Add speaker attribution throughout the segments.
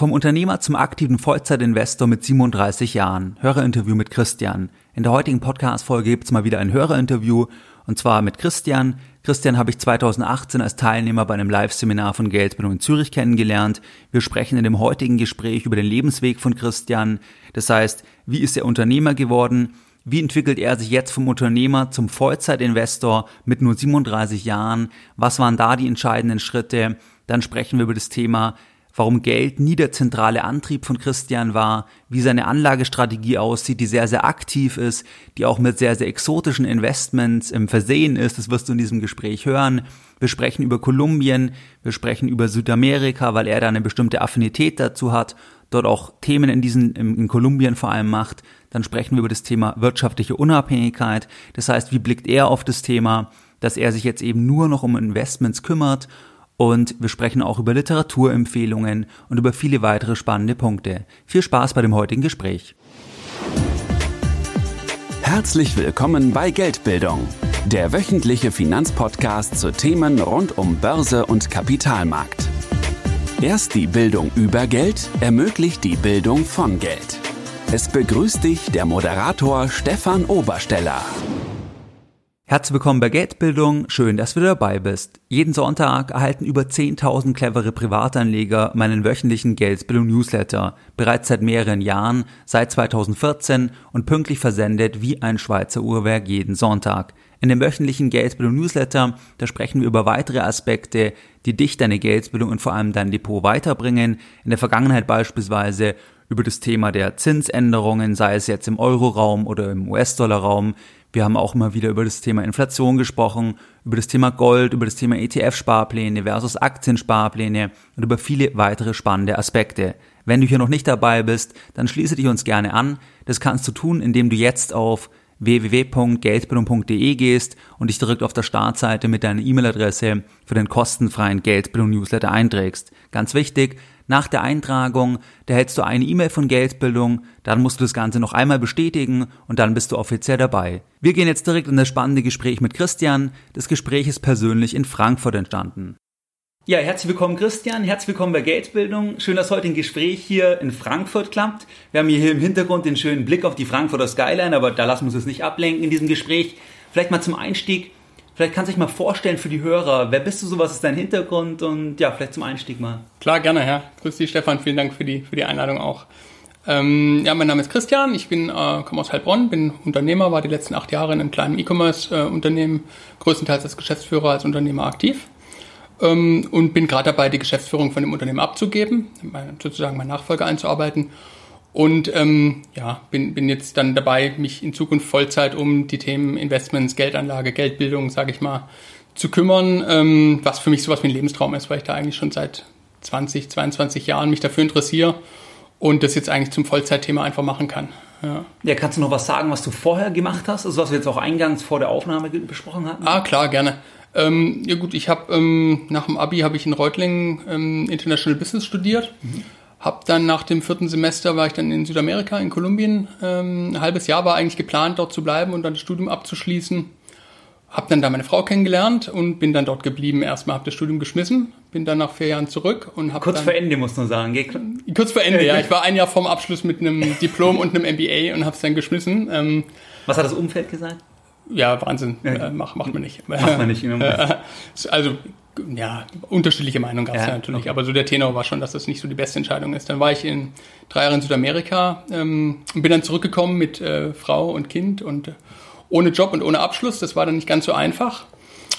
Speaker 1: Vom Unternehmer zum aktiven Vollzeitinvestor mit 37 Jahren. Hörerinterview mit Christian. In der heutigen Podcast-Folge gibt's mal wieder ein Hörerinterview und zwar mit Christian. Christian habe ich 2018 als Teilnehmer bei einem Live-Seminar von Geldbildung in Zürich kennengelernt. Wir sprechen in dem heutigen Gespräch über den Lebensweg von Christian. Das heißt, wie ist er Unternehmer geworden? Wie entwickelt er sich jetzt vom Unternehmer zum Vollzeitinvestor mit nur 37 Jahren? Was waren da die entscheidenden Schritte? Dann sprechen wir über das Thema warum Geld nie der zentrale Antrieb von Christian war, wie seine Anlagestrategie aussieht, die sehr, sehr aktiv ist, die auch mit sehr, sehr exotischen Investments im Versehen ist. Das wirst du in diesem Gespräch hören. Wir sprechen über Kolumbien, wir sprechen über Südamerika, weil er da eine bestimmte Affinität dazu hat, dort auch Themen in diesen, in Kolumbien vor allem macht. Dann sprechen wir über das Thema wirtschaftliche Unabhängigkeit. Das heißt, wie blickt er auf das Thema, dass er sich jetzt eben nur noch um Investments kümmert und wir sprechen auch über Literaturempfehlungen und über viele weitere spannende Punkte. Viel Spaß bei dem heutigen Gespräch.
Speaker 2: Herzlich willkommen bei Geldbildung, der wöchentliche Finanzpodcast zu Themen rund um Börse und Kapitalmarkt. Erst die Bildung über Geld ermöglicht die Bildung von Geld. Es begrüßt dich der Moderator Stefan Obersteller.
Speaker 1: Herzlich willkommen bei Geldbildung, schön, dass du dabei bist. Jeden Sonntag erhalten über 10.000 clevere Privatanleger meinen wöchentlichen Geldbildung-Newsletter, bereits seit mehreren Jahren, seit 2014 und pünktlich versendet wie ein Schweizer Uhrwerk jeden Sonntag. In dem wöchentlichen Geldbildung-Newsletter, da sprechen wir über weitere Aspekte, die dich, deine Geldbildung und vor allem dein Depot weiterbringen. In der Vergangenheit beispielsweise über das Thema der Zinsänderungen, sei es jetzt im Euroraum oder im US-Dollar-Raum, wir haben auch immer wieder über das Thema Inflation gesprochen, über das Thema Gold, über das Thema ETF-Sparpläne versus Aktiensparpläne und über viele weitere spannende Aspekte. Wenn du hier noch nicht dabei bist, dann schließe dich uns gerne an. Das kannst du tun, indem du jetzt auf www.geldbildung.de gehst und dich direkt auf der Startseite mit deiner E-Mail-Adresse für den kostenfreien Geldbildung-Newsletter einträgst. Ganz wichtig, nach der Eintragung, da hältst du eine E-Mail von Geldbildung, dann musst du das Ganze noch einmal bestätigen und dann bist du offiziell dabei. Wir gehen jetzt direkt in das spannende Gespräch mit Christian. Das Gespräch ist persönlich in Frankfurt entstanden. Ja, herzlich willkommen Christian, herzlich willkommen bei Geldbildung. Schön, dass heute ein Gespräch hier in Frankfurt klappt. Wir haben hier im Hintergrund den schönen Blick auf die Frankfurter Skyline, aber da lassen wir uns nicht ablenken in diesem Gespräch. Vielleicht mal zum Einstieg, vielleicht kannst du dich mal vorstellen für die Hörer, wer bist du so, was ist dein Hintergrund und ja, vielleicht zum Einstieg mal.
Speaker 3: Klar, gerne, Herr. Grüß dich, Stefan, vielen Dank für die, für die Einladung auch. Ähm, ja, mein Name ist Christian, ich bin, äh, komme aus Heilbronn, bin Unternehmer, war die letzten acht Jahre in einem kleinen E-Commerce-Unternehmen, größtenteils als Geschäftsführer, als Unternehmer aktiv ähm, und bin gerade dabei, die Geschäftsführung von dem Unternehmen abzugeben, sozusagen meinen Nachfolger einzuarbeiten. Und ähm, ja, bin, bin jetzt dann dabei, mich in Zukunft Vollzeit um die Themen Investments, Geldanlage, Geldbildung, sage ich mal, zu kümmern, ähm, was für mich sowas wie ein Lebenstraum ist, weil ich da eigentlich schon seit 20, 22 Jahren mich dafür interessiere und das jetzt eigentlich zum Vollzeitthema einfach machen kann.
Speaker 1: Ja. ja, kannst du noch was sagen, was du vorher gemacht hast, also was wir jetzt auch eingangs vor der Aufnahme besprochen hatten?
Speaker 3: Ah, klar, gerne. Ähm, ja gut, ich habe ähm, nach dem Abi habe ich in Reutlingen ähm, International Business studiert. Mhm. Hab dann nach dem vierten Semester war ich dann in Südamerika, in Kolumbien. Ähm, ein halbes Jahr war eigentlich geplant, dort zu bleiben und dann das Studium abzuschließen. Hab dann da meine Frau kennengelernt und bin dann dort geblieben. Erstmal habe das Studium geschmissen, bin dann nach vier Jahren zurück und habe
Speaker 1: kurz
Speaker 3: dann,
Speaker 1: vor Ende muss man sagen. Gell?
Speaker 3: Kurz vor Ende, ja. Ich war ein Jahr vorm Abschluss mit einem Diplom und einem MBA und habe es dann geschmissen.
Speaker 1: Ähm, Was hat das Umfeld gesagt?
Speaker 3: Ja, Wahnsinn. Ja. Äh, macht, macht man nicht.
Speaker 1: Macht man nicht.
Speaker 3: also, ja, unterschiedliche Meinungen gab es ja, ja, natürlich. Okay. Aber so der Tenor war schon, dass das nicht so die beste Entscheidung ist. Dann war ich in drei Jahren in Südamerika ähm, und bin dann zurückgekommen mit äh, Frau und Kind und äh, ohne Job und ohne Abschluss. Das war dann nicht ganz so einfach.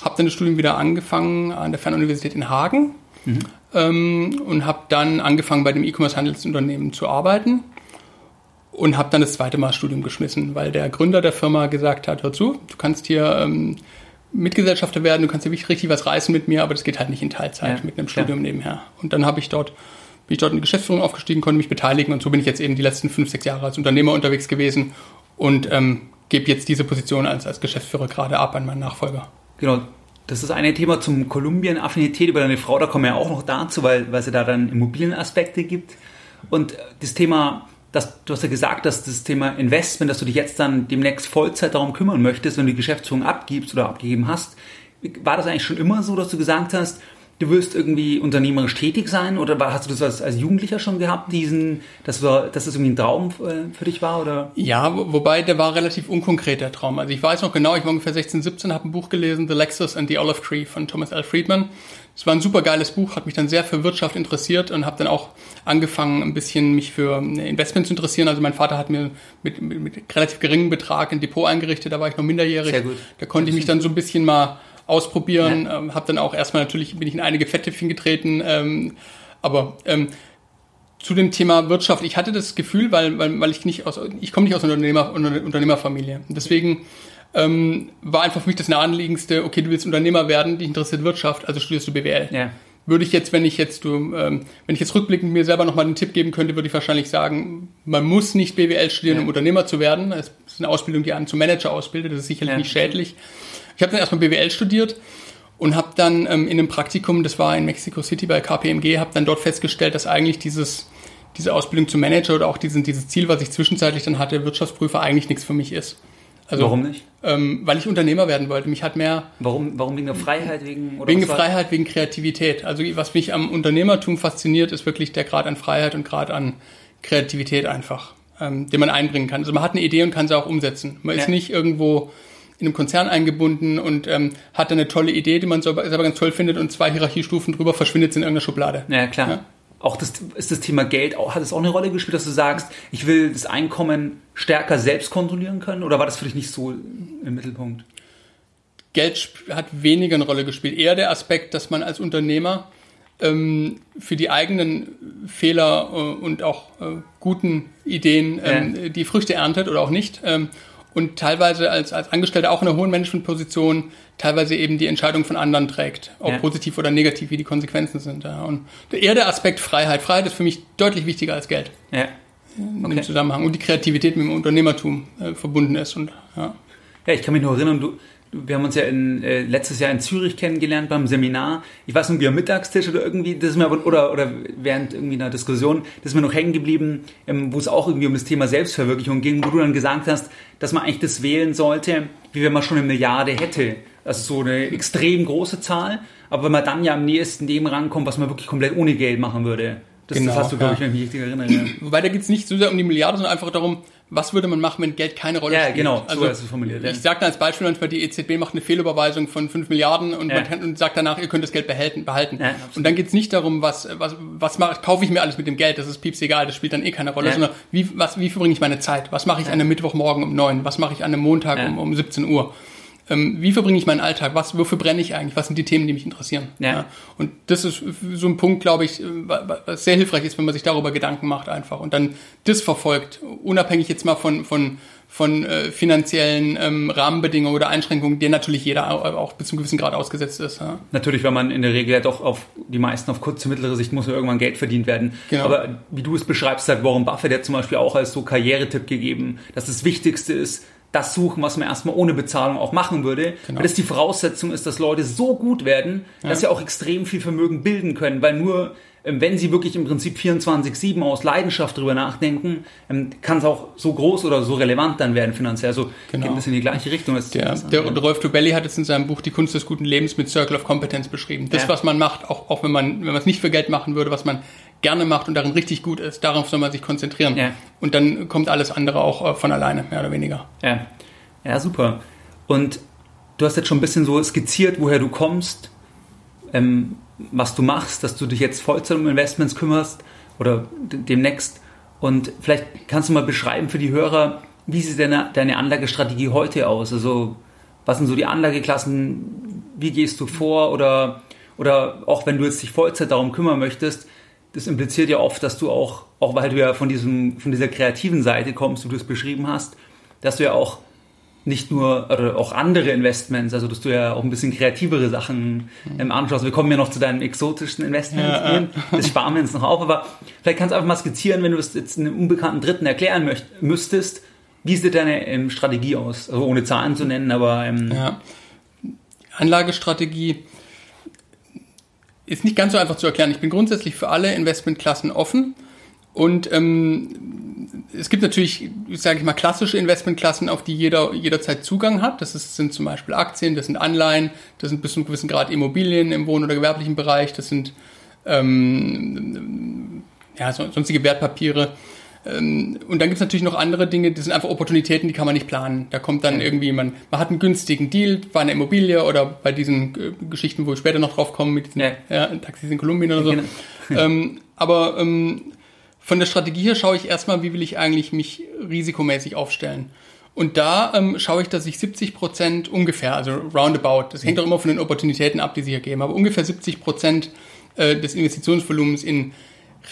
Speaker 3: Habe dann das Studium wieder angefangen an der Fernuniversität in Hagen mhm. ähm, und habe dann angefangen bei dem E-Commerce-Handelsunternehmen zu arbeiten und habe dann das zweite Mal Studium geschmissen, weil der Gründer der Firma gesagt hat, hör zu, du kannst hier ähm, Mitgesellschafter werden, du kannst hier richtig was reißen mit mir, aber das geht halt nicht in Teilzeit ja, mit einem Studium klar. nebenher. Und dann habe ich dort bin ich dort in die Geschäftsführung aufgestiegen, konnte mich beteiligen und so bin ich jetzt eben die letzten fünf, sechs Jahre als Unternehmer unterwegs gewesen und ähm, gebe jetzt diese Position als, als Geschäftsführer gerade ab an meinen Nachfolger.
Speaker 1: Genau, das ist eine Thema zum Kolumbien-Affinität über deine Frau, da kommen wir ja auch noch dazu, weil, weil es da dann Immobilienaspekte gibt. Und das Thema dass du hast ja gesagt, dass das Thema Investment, dass du dich jetzt dann demnächst Vollzeit darum kümmern möchtest und die Geschäftsführung abgibst oder abgegeben hast. War das eigentlich schon immer so, dass du gesagt hast, du wirst irgendwie unternehmerisch tätig sein oder war, hast du das als, als Jugendlicher schon gehabt, diesen, dass, wir, dass das irgendwie ein Traum äh, für dich war? Oder?
Speaker 3: Ja, wobei der war relativ unkonkret, der Traum. Also ich weiß noch genau, ich war ungefähr 16, 17, habe ein Buch gelesen, The Lexus and the Olive Tree von Thomas L. Friedman. Es war ein super geiles Buch, hat mich dann sehr für Wirtschaft interessiert und habe dann auch angefangen, ein bisschen mich für Investment zu interessieren. Also mein Vater hat mir mit, mit, mit relativ geringem Betrag ein Depot eingerichtet, da war ich noch minderjährig. Sehr gut. Da konnte ich mich dann so ein bisschen mal ausprobieren. Ja. Ähm, habe dann auch erstmal natürlich bin ich in einige Fetttöpfchen getreten, ähm, aber ähm, zu dem Thema Wirtschaft, ich hatte das Gefühl, weil, weil, weil ich nicht aus, ich komme nicht aus einer Unternehmer, Unternehmerfamilie. Deswegen ähm, war einfach für mich das naheliegendste, okay, du willst Unternehmer werden, dich interessiert Wirtschaft, also studierst du BWL. Ja. Würde ich jetzt, wenn ich jetzt, du, ähm, wenn ich jetzt rückblickend mir selber nochmal einen Tipp geben könnte, würde ich wahrscheinlich sagen, man muss nicht BWL studieren, ja. um Unternehmer zu werden. Es ist eine Ausbildung, die einen zum Manager ausbildet, das ist sicherlich ja. nicht schädlich. Ich habe dann erstmal BWL studiert und habe dann ähm, in einem Praktikum, das war in Mexico City bei KPMG, habe dann dort festgestellt, dass eigentlich dieses diese Ausbildung zum Manager oder auch diesen, dieses Ziel, was ich zwischenzeitlich dann hatte, Wirtschaftsprüfer, eigentlich nichts für mich ist.
Speaker 1: Also, warum nicht?
Speaker 3: Ähm, weil ich Unternehmer werden wollte. Mich hat mehr.
Speaker 1: Warum, warum wegen der Freiheit? Wegen,
Speaker 3: oder wegen Freiheit, wegen Kreativität. Also was mich am Unternehmertum fasziniert, ist wirklich der Grad an Freiheit und Grad an Kreativität einfach, ähm, den man einbringen kann. Also man hat eine Idee und kann sie auch umsetzen. Man ja. ist nicht irgendwo in einem Konzern eingebunden und ähm, hat eine tolle Idee, die man selber ganz toll findet und zwei Hierarchiestufen drüber verschwindet in irgendeiner Schublade.
Speaker 1: Ja, klar. Ja? Auch das, ist das Thema Geld, hat es auch eine Rolle gespielt, dass du sagst, ich will das Einkommen stärker selbst kontrollieren können? Oder war das für dich nicht so im Mittelpunkt?
Speaker 3: Geld hat weniger eine Rolle gespielt. Eher der Aspekt, dass man als Unternehmer ähm, für die eigenen Fehler äh, und auch äh, guten Ideen ähm, ja. die Früchte erntet oder auch nicht. Ähm, und teilweise als, als Angestellter auch in einer hohen Managementposition teilweise eben die Entscheidung von anderen trägt, ob ja. positiv oder negativ, wie die Konsequenzen sind. Ja. Und eher der Aspekt Freiheit. Freiheit ist für mich deutlich wichtiger als Geld. Ja. In okay. dem Zusammenhang. Und die Kreativität mit dem Unternehmertum äh, verbunden ist. Und, ja.
Speaker 1: ja, ich kann mich nur erinnern, du, wir haben uns ja in, äh, letztes Jahr in Zürich kennengelernt beim Seminar. Ich weiß irgendwie am Mittagstisch oder irgendwie, das ist mir aber, oder, oder während irgendwie einer Diskussion, das ist mir noch hängen geblieben, ähm, wo es auch irgendwie um das Thema Selbstverwirklichung ging, wo du dann gesagt hast, dass man eigentlich das wählen sollte, wie wenn man schon eine Milliarde hätte. Also so eine extrem große Zahl, aber wenn man dann ja am nächsten dem rankommt, was man wirklich komplett ohne Geld machen würde. Das, genau, das hast du, glaube ich, wenn ich mich richtig erinnere.
Speaker 3: Wobei da geht es nicht so sehr um die Milliarde, sondern einfach darum, was würde man machen, wenn Geld keine Rolle
Speaker 1: ja,
Speaker 3: spielt?
Speaker 1: Genau,
Speaker 3: also, so formuliert. Ich ja. sage als Beispiel manchmal, die EZB macht eine Fehlüberweisung von 5 Milliarden und, ja. man und sagt danach, ihr könnt das Geld behalten. behalten. Ja, und dann geht es nicht darum, was, was, was mache, kaufe ich mir alles mit dem Geld, das ist pieps egal, das spielt dann eh keine Rolle, sondern wie, was, wie verbringe ich meine Zeit? Was mache ich an einem Mittwochmorgen um 9? Was mache ich an einem Montag um, um 17 Uhr? Ähm, wie verbringe ich meinen Alltag? Was, wofür brenne ich eigentlich? Was sind die Themen, die mich interessieren? Ja. ja. Und das ist so ein Punkt, glaube ich, was sehr hilfreich ist, wenn man sich darüber Gedanken macht einfach und dann das verfolgt, unabhängig jetzt mal von, von, von äh, finanziellen ähm, Rahmenbedingungen oder Einschränkungen, denen natürlich jeder auch bis zu einem gewissen Grad ausgesetzt ist. Ja.
Speaker 1: Natürlich, weil man in der Regel ja doch auf die meisten auf kurze, mittlere Sicht muss ja irgendwann Geld verdient werden. Genau. Aber wie du es beschreibst, hat Warren Buffett ja zum Beispiel auch als so Karrieretipp gegeben, dass das Wichtigste ist, das suchen, was man erstmal ohne Bezahlung auch machen würde. Genau. Weil das die Voraussetzung ist, dass Leute so gut werden, ja. dass sie auch extrem viel Vermögen bilden können. Weil nur, wenn sie wirklich im Prinzip 24-7 aus Leidenschaft drüber nachdenken, ähm, kann es auch so groß oder so relevant dann werden finanziell. Also genau. geht bisschen in die gleiche Richtung.
Speaker 3: Der, der, der Rolf Tobelli hat es in seinem Buch Die Kunst des guten Lebens mit Circle of Competence beschrieben. Das, ja. was man macht, auch, auch wenn man wenn man es nicht für Geld machen würde, was man gerne macht und darin richtig gut ist, darauf soll man sich konzentrieren. Ja. Und dann kommt alles andere auch äh, von alleine, mehr oder weniger.
Speaker 1: Ja. ja, super. Und du hast jetzt schon ein bisschen so skizziert, woher du kommst, ähm, was du machst, dass du dich jetzt Vollzeit um Investments kümmerst oder demnächst. Und vielleicht kannst du mal beschreiben für die Hörer, wie sieht deine, deine Anlagestrategie heute aus? Also, was sind so die Anlageklassen? Wie gehst du vor? Oder, oder auch wenn du jetzt dich Vollzeit darum kümmern möchtest, das impliziert ja oft, dass du auch, auch weil du ja von, diesem, von dieser kreativen Seite kommst, wie du es beschrieben hast, dass du ja auch nicht nur, oder auch andere Investments, also dass du ja auch ein bisschen kreativere Sachen ähm, anschaust. Wir kommen ja noch zu deinen exotischen Investments. Ja, ja. Das sparen wir uns noch auf, aber vielleicht kannst du einfach mal skizzieren, wenn du es jetzt einem unbekannten Dritten erklären möcht, müsstest, wie sieht deine ähm, Strategie aus? Also ohne Zahlen zu nennen, aber... Ähm, ja.
Speaker 3: Anlagestrategie ist nicht ganz so einfach zu erklären. Ich bin grundsätzlich für alle Investmentklassen offen Und ähm, es gibt natürlich, sage ich mal, klassische Investmentklassen, auf die jeder jederzeit Zugang hat. Das ist, sind zum Beispiel Aktien, das sind Anleihen, das sind bis zu einem gewissen Grad Immobilien im wohn- oder gewerblichen Bereich, das sind ähm, ja, sonstige Wertpapiere. Ähm, und dann gibt es natürlich noch andere Dinge, das sind einfach Opportunitäten, die kann man nicht planen. Da kommt dann irgendwie, man, man hat einen günstigen Deal bei einer Immobilie oder bei diesen äh, Geschichten, wo ich später noch drauf komme, mit diesen ja. Ja, Taxis in Kolumbien oder so. Genau. ähm, aber ähm, von der Strategie her schaue ich erstmal, wie will ich eigentlich mich risikomäßig aufstellen. Und da ähm, schaue ich, dass ich 70 Prozent ungefähr, also roundabout, das hängt auch immer von den Opportunitäten ab, die sie hier geben, aber ungefähr 70 Prozent äh, des Investitionsvolumens in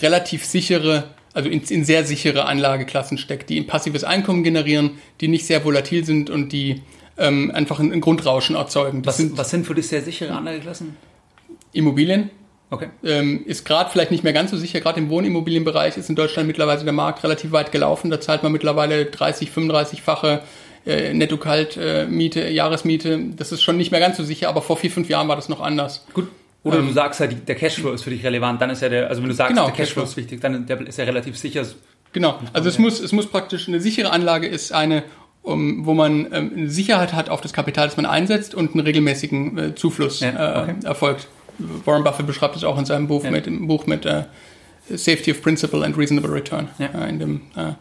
Speaker 3: relativ sichere also in, in sehr sichere Anlageklassen steckt, die ein passives Einkommen generieren, die nicht sehr volatil sind und die ähm, einfach ein, ein, Grundrauschen erzeugen.
Speaker 1: Was sind, was sind für dich sehr sichere Anlageklassen?
Speaker 3: Immobilien.
Speaker 1: Okay.
Speaker 3: Ähm, ist gerade vielleicht nicht mehr ganz so sicher. Gerade im Wohnimmobilienbereich ist in Deutschland mittlerweile der Markt relativ weit gelaufen. Da zahlt man mittlerweile 30, 35-fache äh, Netto-Kalt-Miete, äh, Jahresmiete. Das ist schon nicht mehr ganz so sicher, aber vor vier, fünf Jahren war das noch anders.
Speaker 1: Gut. Oder ähm, du sagst halt, der Cashflow ist für dich relevant, dann ist ja der, also wenn du sagst, genau, der Cashflow, Cashflow ist wichtig, dann ist ja relativ sicher.
Speaker 3: Genau, also es muss, es muss praktisch, eine sichere Anlage ist eine, um, wo man ähm, eine Sicherheit hat auf das Kapital, das man einsetzt und einen regelmäßigen äh, Zufluss ja, okay. äh, erfolgt. Warren Buffett beschreibt es auch in seinem Buch ja. mit, im Buch mit äh, Safety of Principle and Reasonable Return. Ja. Äh, in dem, äh,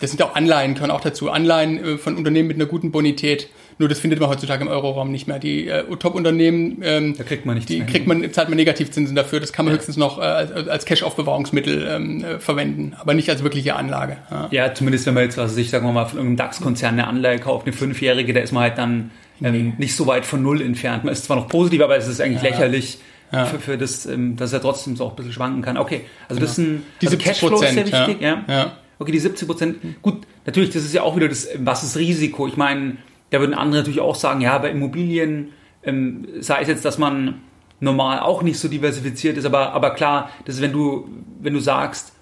Speaker 3: das sind auch Anleihen, können auch dazu. Anleihen äh, von Unternehmen mit einer guten Bonität. Nur das findet man heutzutage im Euroraum nicht mehr. Die äh, Top-Unternehmen, ähm,
Speaker 1: da kriegt man nichts
Speaker 3: die kriegt man, zahlt man Negativzinsen dafür. Das kann man ja. höchstens noch äh, als, als Cash-Aufbewahrungsmittel ähm, äh, verwenden, aber nicht als wirkliche Anlage.
Speaker 1: Ja. ja, zumindest wenn man jetzt, also ich sage mal, von irgendeinem DAX-Konzern eine Anleihe kauft, eine fünfjährige, da ist man halt dann ähm, nicht so weit von null entfernt. Man ist zwar noch positiv, aber es ist eigentlich ja. lächerlich. Ja. Für, für das, ähm, dass er trotzdem so auch ein bisschen schwanken kann. Okay, also das ist ein
Speaker 3: also Cashflow ist sehr
Speaker 1: wichtig, ja. Okay, die 70 Prozent. Gut, natürlich, das ist ja auch wieder das, was ist Risiko? Ich meine, da würden andere natürlich auch sagen, ja, bei Immobilien, ähm, sei es jetzt, dass man normal auch nicht so diversifiziert ist, aber, aber klar, das ist, wenn du, wenn du sagst,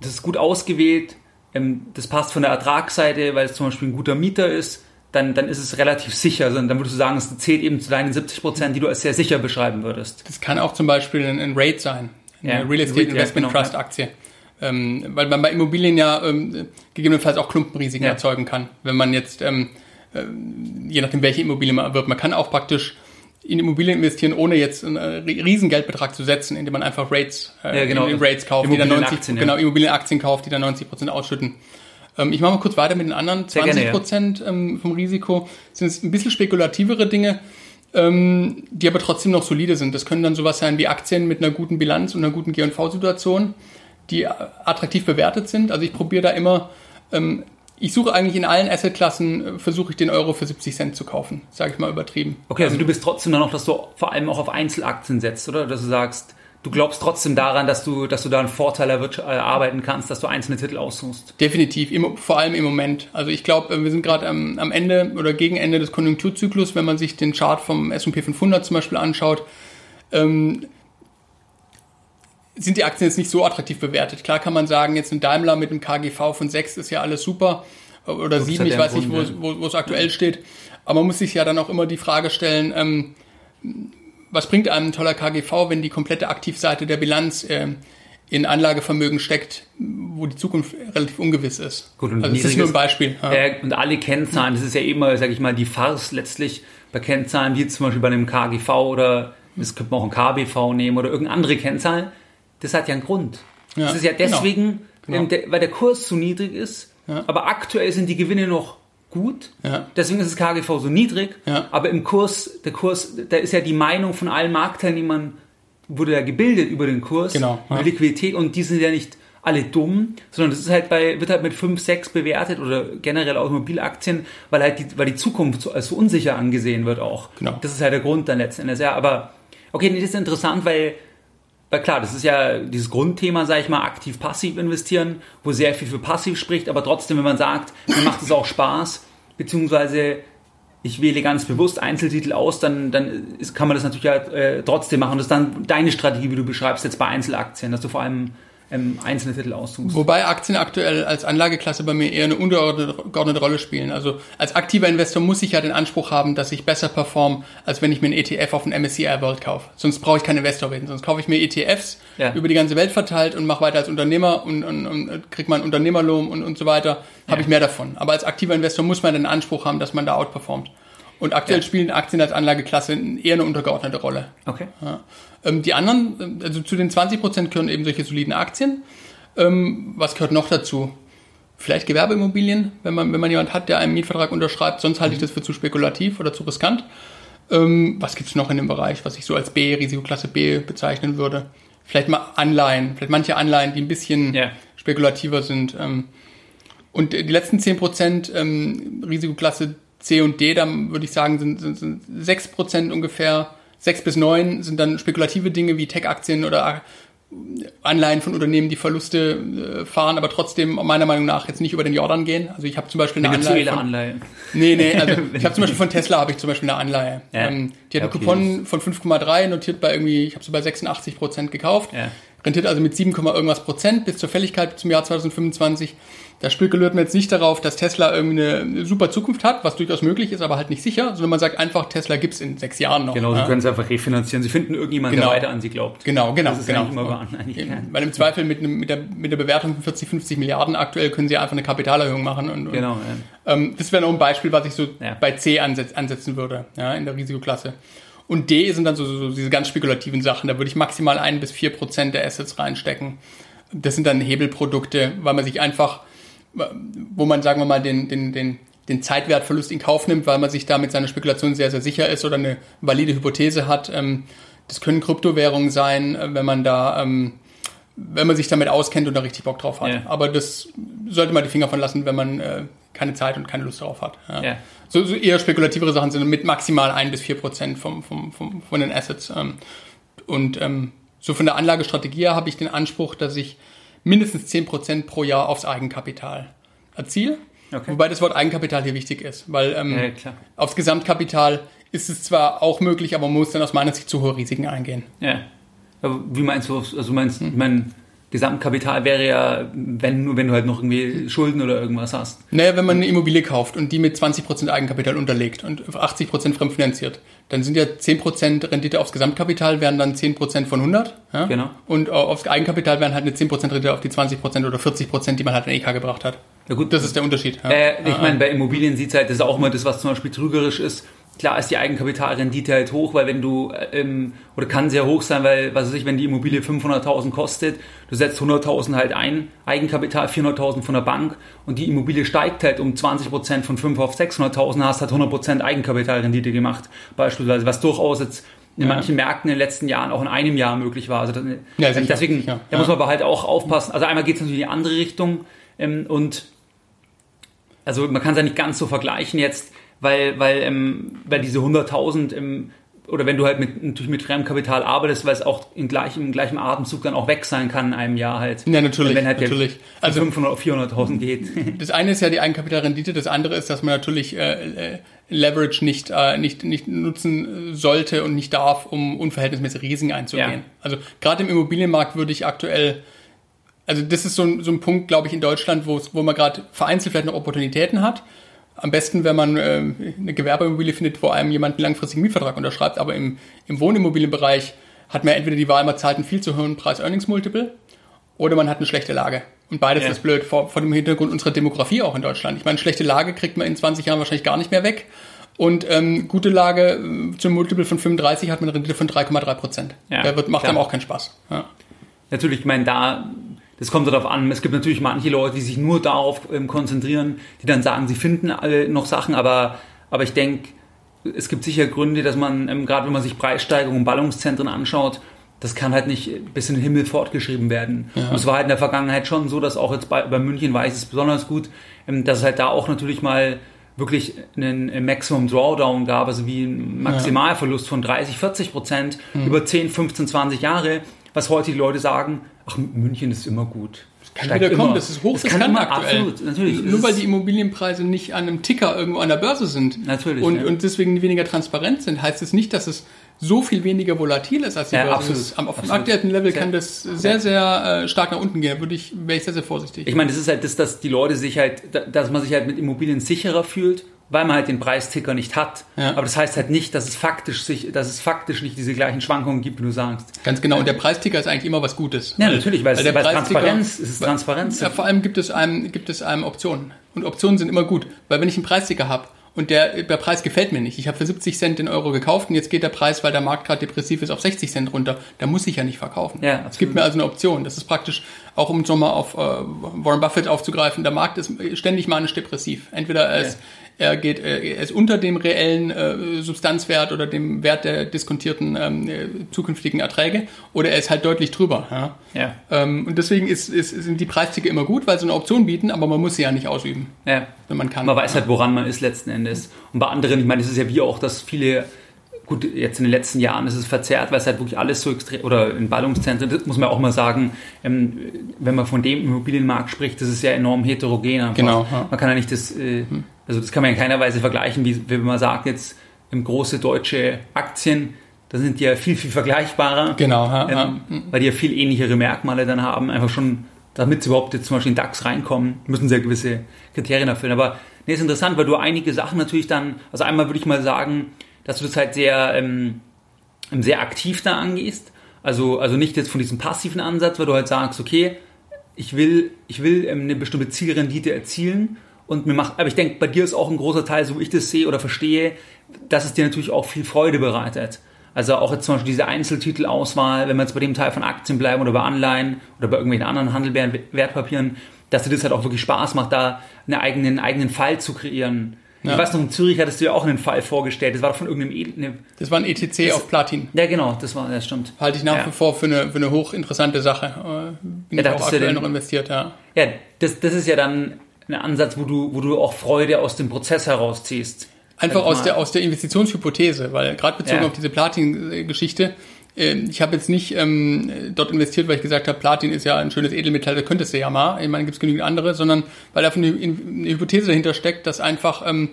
Speaker 1: das ist gut ausgewählt, ähm, das passt von der Ertragsseite, weil es zum Beispiel ein guter Mieter ist, dann, dann ist es relativ sicher. Also, dann würdest du sagen, es zählt eben zu deinen 70 Prozent, die du als sehr sicher beschreiben würdest.
Speaker 3: Das kann auch zum Beispiel ein, ein Rate sein, eine ja, Real Estate Investment ja, genau, Trust Aktie. Ähm, weil man bei Immobilien ja ähm, gegebenenfalls auch Klumpenrisiken ja. erzeugen kann. Wenn man jetzt, ähm, äh, je nachdem welche Immobilie man erwirbt, man kann auch praktisch in Immobilien investieren, ohne jetzt einen äh, riesen Geldbetrag zu setzen, indem man einfach Rates,
Speaker 1: äh, ja, genau.
Speaker 3: Rates kauft, die dann 90, genau, Immobilienaktien kauft, die dann 90 Prozent ausschütten. Ähm, ich mache mal kurz weiter mit den anderen. 20 Prozent ja. ähm, vom Risiko sind es ein bisschen spekulativere Dinge, ähm, die aber trotzdem noch solide sind. Das können dann sowas sein wie Aktien mit einer guten Bilanz und einer guten G&V-Situation die attraktiv bewertet sind. Also ich probiere da immer, ich suche eigentlich in allen Assetklassen, äh, versuche ich den Euro für 70 Cent zu kaufen, sage ich mal übertrieben.
Speaker 1: Okay, also du bist trotzdem dann noch, dass du vor allem auch auf Einzelaktien setzt, oder? Dass du sagst, du glaubst trotzdem daran, dass du, dass du da einen Vorteil erarbeiten äh, kannst, dass du einzelne Titel aussuchst.
Speaker 3: Definitiv, im, vor allem im Moment. Also ich glaube, äh, wir sind gerade am, am Ende oder gegen Ende des Konjunkturzyklus, wenn man sich den Chart vom S&P 500 zum Beispiel anschaut. Ähm, sind die Aktien jetzt nicht so attraktiv bewertet. Klar kann man sagen, jetzt ein Daimler mit einem KGV von 6 ist ja alles super oder 7, ich weiß nicht, wo, wo, wo es aktuell steht. Aber man muss sich ja dann auch immer die Frage stellen, ähm, was bringt einem ein toller KGV, wenn die komplette Aktivseite der Bilanz äh, in Anlagevermögen steckt, wo die Zukunft relativ ungewiss ist.
Speaker 1: Gut, und also das ist nur ein Beispiel. Ja. Äh, und alle Kennzahlen, das ist ja immer, sage ich mal, die Farce letztlich bei Kennzahlen, wie zum Beispiel bei einem KGV oder das könnte man auch ein KBV nehmen oder irgendeine andere Kennzahl das hat ja einen Grund. Ja, das ist ja genau. deswegen, genau. Genau. Weil der Kurs zu niedrig ist, ja. aber aktuell sind die Gewinne noch gut. Ja. Deswegen ist das KGV so niedrig. Ja. Aber im Kurs, der Kurs, da ist ja die Meinung von allen Marktteilnehmern, wurde ja gebildet über den Kurs,
Speaker 3: genau,
Speaker 1: ja. Liquidität und die sind ja nicht alle dumm, sondern das ist halt bei, wird halt mit 5, 6 bewertet oder generell Automobilaktien, weil halt die, weil die Zukunft so, als so unsicher angesehen wird auch.
Speaker 3: Genau.
Speaker 1: Das ist halt der Grund dann letzten Endes. Ja, aber okay, das ist interessant, weil weil klar, das ist ja dieses Grundthema, sage ich mal, aktiv-passiv investieren, wo sehr viel für passiv spricht, aber trotzdem, wenn man sagt, mir macht es auch Spaß, beziehungsweise ich wähle ganz bewusst Einzeltitel aus, dann, dann ist, kann man das natürlich ja, äh, trotzdem machen. Das ist dann deine Strategie, wie du beschreibst, jetzt bei Einzelaktien, dass du vor allem ähm, einzelne Titel austust.
Speaker 3: Wobei Aktien aktuell als Anlageklasse bei mir eher eine untergeordnete Rolle spielen. Also als aktiver Investor muss ich ja den Anspruch haben, dass ich besser perform, als wenn ich mir einen ETF auf den MSCI World kaufe. Sonst brauche ich keinen Investor werden. Sonst kaufe ich mir ETFs ja. über die ganze Welt verteilt und mache weiter als Unternehmer und, und, und kriege meinen Unternehmerlohn und, und so weiter. Habe ja. ich mehr davon. Aber als aktiver Investor muss man den Anspruch haben, dass man da outperformt. Und aktuell ja. spielen Aktien als Anlageklasse eher eine untergeordnete Rolle.
Speaker 1: Okay.
Speaker 3: Ja. Ähm, die anderen, also zu den 20 Prozent gehören eben solche soliden Aktien. Ähm, was gehört noch dazu? Vielleicht Gewerbeimmobilien, wenn man, wenn man jemand hat, der einen Mietvertrag unterschreibt. Sonst halte ich mhm. das für zu spekulativ oder zu riskant. Ähm, was gibt's noch in dem Bereich, was ich so als B, Risikoklasse B bezeichnen würde? Vielleicht mal Anleihen, vielleicht manche Anleihen, die ein bisschen yeah. spekulativer sind. Ähm, und die letzten 10 Prozent ähm, Risikoklasse C und D, dann würde ich sagen, sind, sind, sind 6 Prozent ungefähr 6 bis 9 sind dann spekulative Dinge wie Tech-Aktien oder Anleihen von Unternehmen, die Verluste äh, fahren, aber trotzdem meiner Meinung nach jetzt nicht über den Jordan gehen. Also ich habe zum Beispiel eine Anleihe. Von,
Speaker 1: Anleihe.
Speaker 3: Nee, nee, also ich habe zum Beispiel von Tesla habe ich zum Beispiel eine Anleihe. Ja. Ähm, die hat ja, okay. einen Coupon von 5,3 notiert bei irgendwie, ich habe sie bei 86 Prozent gekauft. Ja. Rentiert also mit 7, irgendwas Prozent bis zur Fälligkeit zum Jahr 2025. Da spekuliert man jetzt nicht darauf, dass Tesla irgendwie eine super Zukunft hat, was durchaus möglich ist, aber halt nicht sicher, sondern man sagt einfach, Tesla gibt's in sechs Jahren noch.
Speaker 1: Genau, sie ja. können es einfach refinanzieren. Sie finden irgendjemanden,
Speaker 3: genau.
Speaker 1: der weiter an sie glaubt.
Speaker 3: Genau, genau.
Speaker 1: Das ist
Speaker 3: genau.
Speaker 1: immer wahr, eigentlich
Speaker 3: Weil im Zweifel mit, mit, der, mit der Bewertung von 40, 50 Milliarden aktuell können sie einfach eine Kapitalerhöhung machen. Und,
Speaker 1: genau.
Speaker 3: Ja. Ähm, das wäre noch ein Beispiel, was ich so ja. bei C ansetz, ansetzen würde, ja, in der Risikoklasse. Und D sind dann so, so, so diese ganz spekulativen Sachen. Da würde ich maximal ein bis vier Prozent der Assets reinstecken. Das sind dann Hebelprodukte, weil man sich einfach wo man, sagen wir mal, den, den, den, den Zeitwertverlust in Kauf nimmt, weil man sich da mit seiner Spekulation sehr, sehr sicher ist oder eine valide Hypothese hat. Ähm, das können Kryptowährungen sein, äh, wenn man da, ähm, wenn man sich damit auskennt und da richtig Bock drauf hat. Ja. Aber das sollte man die Finger von lassen, wenn man äh, keine Zeit und keine Lust darauf hat. Ja. So, so eher spekulativere Sachen sind mit maximal ein bis vier Prozent vom, vom, vom, von den Assets. Ähm, und so von der Anlagestrategie habe ich den Anspruch, dass ich mindestens 10% pro Jahr aufs Eigenkapital erziele. Okay. Wobei das Wort Eigenkapital hier wichtig ist, weil ähm, ja, aufs Gesamtkapital ist es zwar auch möglich, aber man muss dann aus meiner Sicht zu hohe Risiken eingehen.
Speaker 1: Ja. Aber wie meinst du, also meinst, hm. ich Gesamtkapital wäre ja, wenn nur wenn du halt noch irgendwie Schulden oder irgendwas hast.
Speaker 3: Naja, wenn man eine Immobilie kauft und die mit 20% Eigenkapital unterlegt und 80% fremdfinanziert, dann sind ja 10% Rendite aufs Gesamtkapital, wären dann 10% von 100. Ja?
Speaker 1: Genau.
Speaker 3: Und aufs Eigenkapital wären halt eine 10% Rendite auf die 20% oder 40%, die man halt in EK gebracht hat.
Speaker 1: Ja gut, das ist der Unterschied. Ja. Äh, ich meine, bei Immobilien sieht es halt, das ist auch immer das, was zum Beispiel trügerisch ist klar ist die Eigenkapitalrendite halt hoch, weil wenn du, ähm, oder kann sehr hoch sein, weil, was weiß ich, wenn die Immobilie 500.000 kostet, du setzt 100.000 halt ein, Eigenkapital 400.000 von der Bank und die Immobilie steigt halt um 20% von 5 auf 600.000, hast halt 100% Eigenkapitalrendite gemacht, beispielsweise, was durchaus jetzt in ja. manchen Märkten in den letzten Jahren auch in einem Jahr möglich war. Also das, ja, ähm, deswegen, ja. da muss man aber halt auch aufpassen. Also einmal geht es natürlich in die andere Richtung ähm, und also man kann es ja nicht ganz so vergleichen jetzt, weil, weil, ähm, weil diese 100.000 im oder wenn du halt mit, natürlich mit Fremdkapital arbeitest, weil es auch im gleichen, im gleichen Atemzug dann auch weg sein kann in einem Jahr halt.
Speaker 3: Ja, natürlich.
Speaker 1: Wenn halt
Speaker 3: natürlich.
Speaker 1: Also 500 auf 400.000 geht.
Speaker 3: Das eine ist ja die Eigenkapitalrendite, das andere ist, dass man natürlich äh, äh, Leverage nicht, äh, nicht, nicht nutzen sollte und nicht darf, um unverhältnismäßig Risiken einzugehen. Ja. Also gerade im Immobilienmarkt würde ich aktuell also das ist so ein, so ein Punkt, glaube ich, in Deutschland, wo, wo man gerade vereinzelt vielleicht noch Opportunitäten hat. Am besten, wenn man äh, eine Gewerbeimmobilie findet, wo einem jemand einen langfristigen Mietvertrag unterschreibt, aber im, im Wohnimmobilienbereich hat man entweder die Wahl, man zahlt einen viel zu hohen Preis-Earnings-Multiple oder man hat eine schlechte Lage. Und beides ja. ist blöd, vor, vor dem Hintergrund unserer Demografie auch in Deutschland. Ich meine, schlechte Lage kriegt man in 20 Jahren wahrscheinlich gar nicht mehr weg. Und ähm, gute Lage äh, zum Multiple von 35 hat man eine Rendite von 3,3 Prozent. Ja, Der wird, macht klar. einem auch keinen Spaß. Ja.
Speaker 1: Natürlich, ich meine, da das kommt darauf an. Es gibt natürlich manche Leute, die sich nur darauf ähm, konzentrieren, die dann sagen, sie finden alle noch Sachen, aber, aber ich denke, es gibt sicher Gründe, dass man, ähm, gerade wenn man sich Preissteigerungen, Ballungszentren anschaut, das kann halt nicht bis in den Himmel fortgeschrieben werden. Ja. Und es war halt in der Vergangenheit schon so, dass auch jetzt bei, bei München weiß es besonders gut, ähm, dass es halt da auch natürlich mal wirklich einen Maximum Drawdown gab, also wie ein Maximalverlust von 30, 40 Prozent mhm. über 10, 15, 20 Jahre was heute die Leute sagen, ach, München ist immer gut.
Speaker 3: Kann wieder kommen, immer. das ist hochriskant aktuell.
Speaker 1: Absolut, natürlich.
Speaker 3: Nur weil die Immobilienpreise nicht an einem Ticker irgendwo an der Börse sind
Speaker 1: natürlich,
Speaker 3: und,
Speaker 1: ja.
Speaker 3: und deswegen weniger transparent sind, heißt es nicht, dass es so viel weniger volatil ist als die
Speaker 1: Ja,
Speaker 3: Börse.
Speaker 1: absolut,
Speaker 3: ist. Am- Auf dem aktuellen Level
Speaker 1: Sehr-
Speaker 3: kann das sehr, sehr äh, stark nach unten gehen. Würde ich, wäre ich sehr, sehr vorsichtig.
Speaker 1: Ich meine, das ist halt das, dass die Leute sich halt, da- dass man sich halt mit Immobilien sicherer fühlt, weil man halt den Preisticker nicht hat.
Speaker 3: Ja.
Speaker 1: Aber das heißt halt nicht, dass es faktisch sich, dass es faktisch nicht diese gleichen Schwankungen gibt, wie du sagst.
Speaker 3: Ganz genau. Und der Preisticker ist eigentlich immer was Gutes.
Speaker 1: Ja, natürlich, weil es,
Speaker 3: der
Speaker 1: weil es
Speaker 3: Preisticker-
Speaker 1: Transparenz, es ist Transparenz.
Speaker 3: Ja, vor allem gibt es einem, gibt es einem Optionen. Und Optionen sind immer gut. Weil wenn ich einen Preisticker habe und der, der Preis gefällt mir nicht, ich habe für 70 Cent den Euro gekauft und jetzt geht der Preis, weil der Markt gerade depressiv ist, auf 60 Cent runter, da muss ich ja nicht verkaufen.
Speaker 1: Ja,
Speaker 3: es
Speaker 1: absolut.
Speaker 3: gibt mir also eine Option. Das ist praktisch, auch um so mal auf äh, Warren Buffett aufzugreifen, der Markt ist ständig manisch depressiv. Entweder er ist, er geht, äh, er ist unter dem reellen äh, Substanzwert oder dem Wert der diskontierten ähm, äh, zukünftigen Erträge oder er ist halt deutlich drüber. Ja?
Speaker 1: Ja.
Speaker 3: Ähm, und deswegen ist, ist, sind die Preisticker immer gut, weil sie eine Option bieten, aber man muss sie ja nicht ausüben,
Speaker 1: Ja.
Speaker 3: wenn man kann.
Speaker 1: Man weiß halt, woran man ist letzten Endes. Und bei anderen, ich meine, das ist ja wie auch, dass viele, gut, jetzt in den letzten Jahren ist es verzerrt, weil es halt wirklich alles so extrem, oder in Ballungszentren, das muss man auch mal sagen, ähm, wenn man von dem Immobilienmarkt spricht, das ist ja enorm heterogen. Einfach.
Speaker 3: Genau, ja.
Speaker 1: Man kann ja nicht das, äh, also das kann man in keiner Weise vergleichen, wie, wie man sagt, jetzt im große deutsche Aktien, da sind die ja viel, viel vergleichbarer.
Speaker 3: Genau, ja,
Speaker 1: ähm,
Speaker 3: ja.
Speaker 1: weil die ja viel ähnlichere Merkmale dann haben, einfach schon, damit sie überhaupt jetzt zum Beispiel in DAX reinkommen, müssen sie ja gewisse Kriterien erfüllen. Aber nee, ist interessant, weil du einige Sachen natürlich dann, also einmal würde ich mal sagen, dass du das halt sehr, ähm, sehr aktiv da angehst. Also, also nicht jetzt von diesem passiven Ansatz, weil du halt sagst, okay, ich will, ich will ähm, eine bestimmte Zielrendite erzielen und mir macht, aber ich denke, bei dir ist auch ein großer Teil, so wie ich das sehe oder verstehe, dass es dir natürlich auch viel Freude bereitet. Also auch jetzt zum Beispiel diese Einzeltitelauswahl, wenn wir jetzt bei dem Teil von Aktien bleiben oder bei Anleihen oder bei irgendwelchen anderen handelbaren Wertpapieren, dass dir das halt auch wirklich Spaß macht, da einen eigenen, eigenen Fall zu kreieren.
Speaker 3: Ja.
Speaker 1: Ich weiß noch, in Zürich hattest du ja auch einen Fall vorgestellt. Das war doch von irgendeinem. E ne,
Speaker 3: Das war ein ETC auf Platin.
Speaker 1: ja, genau, das war, das stimmt.
Speaker 3: Halte ich nach
Speaker 1: Ja.
Speaker 3: wie vor für eine, für eine hochinteressante Sache. Äh, Bin
Speaker 1: Ja,
Speaker 3: ich
Speaker 1: da
Speaker 3: auch
Speaker 1: bist du
Speaker 3: aktuell
Speaker 1: denn-
Speaker 3: noch investiert, ja.
Speaker 1: Ja, das, das ist ja dann ein Ansatz, wo du, wo du auch Freude aus dem Prozess herausziehst.
Speaker 3: Einfach
Speaker 1: ich
Speaker 3: aus der, aus der Investitionshypothese, weil gerade bezogen
Speaker 1: Ja.
Speaker 3: auf diese Platin-Geschichte, ich habe jetzt nicht ähm, dort investiert, weil ich gesagt habe, Platin ist ja ein schönes Edelmetall, da könntest du ja mal, ich meine, gibt es genügend andere, sondern weil davon eine, eine Hypothese dahinter steckt, dass einfach ähm,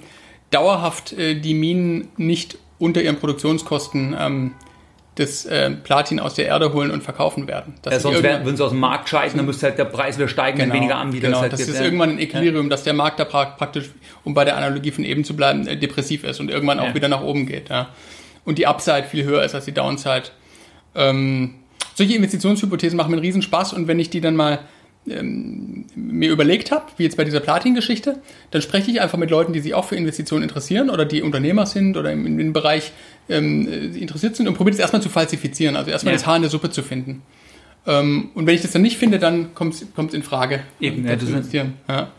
Speaker 3: dauerhaft äh, die Minen nicht unter ihren Produktionskosten ähm, das äh, Platin aus der Erde holen und verkaufen werden.
Speaker 1: Ja, sonst werden, würden sie aus dem Markt scheiden, dann müsste halt der Preis wieder steigen, wenn weniger Anbieter
Speaker 3: genau.
Speaker 1: es halt
Speaker 3: das
Speaker 1: gibt.
Speaker 3: ist
Speaker 1: ja.
Speaker 3: irgendwann ein Equilibrium, dass der Markt da pra- praktisch, um bei der Analogie von eben zu bleiben, äh, depressiv ist und irgendwann auch
Speaker 1: Ja.
Speaker 3: wieder nach oben geht. Ja. Und die Upside viel höher ist als die Downside. Ähm, solche Investitionshypothesen machen mir einen Riesenspaß und wenn ich die dann mal ähm, mir überlegt habe, wie jetzt bei dieser Platin-Geschichte, dann spreche ich einfach mit Leuten, die sich auch für Investitionen interessieren oder die Unternehmer sind oder im, im Bereich ähm, äh, interessiert sind und probiere es erstmal zu falsifizieren, also erstmal
Speaker 1: Ja.
Speaker 3: das Haar in der Suppe zu finden. Ähm, und wenn ich das dann nicht finde, dann kommt es in Frage.
Speaker 1: Eben, ja, das-.
Speaker 3: Ja.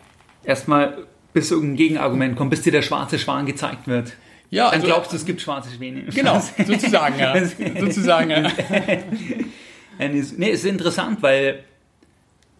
Speaker 1: Erstmal, bis irgendein Gegenargument kommt, bis dir der schwarze Schwan gezeigt wird.
Speaker 3: Ja,
Speaker 1: Dann
Speaker 3: also-
Speaker 1: glaubst du, es gibt schwarze Schwäne.
Speaker 3: Genau, sozusagen, ja. sozusagen, ja.
Speaker 1: Nee, ist- es ist interessant, weil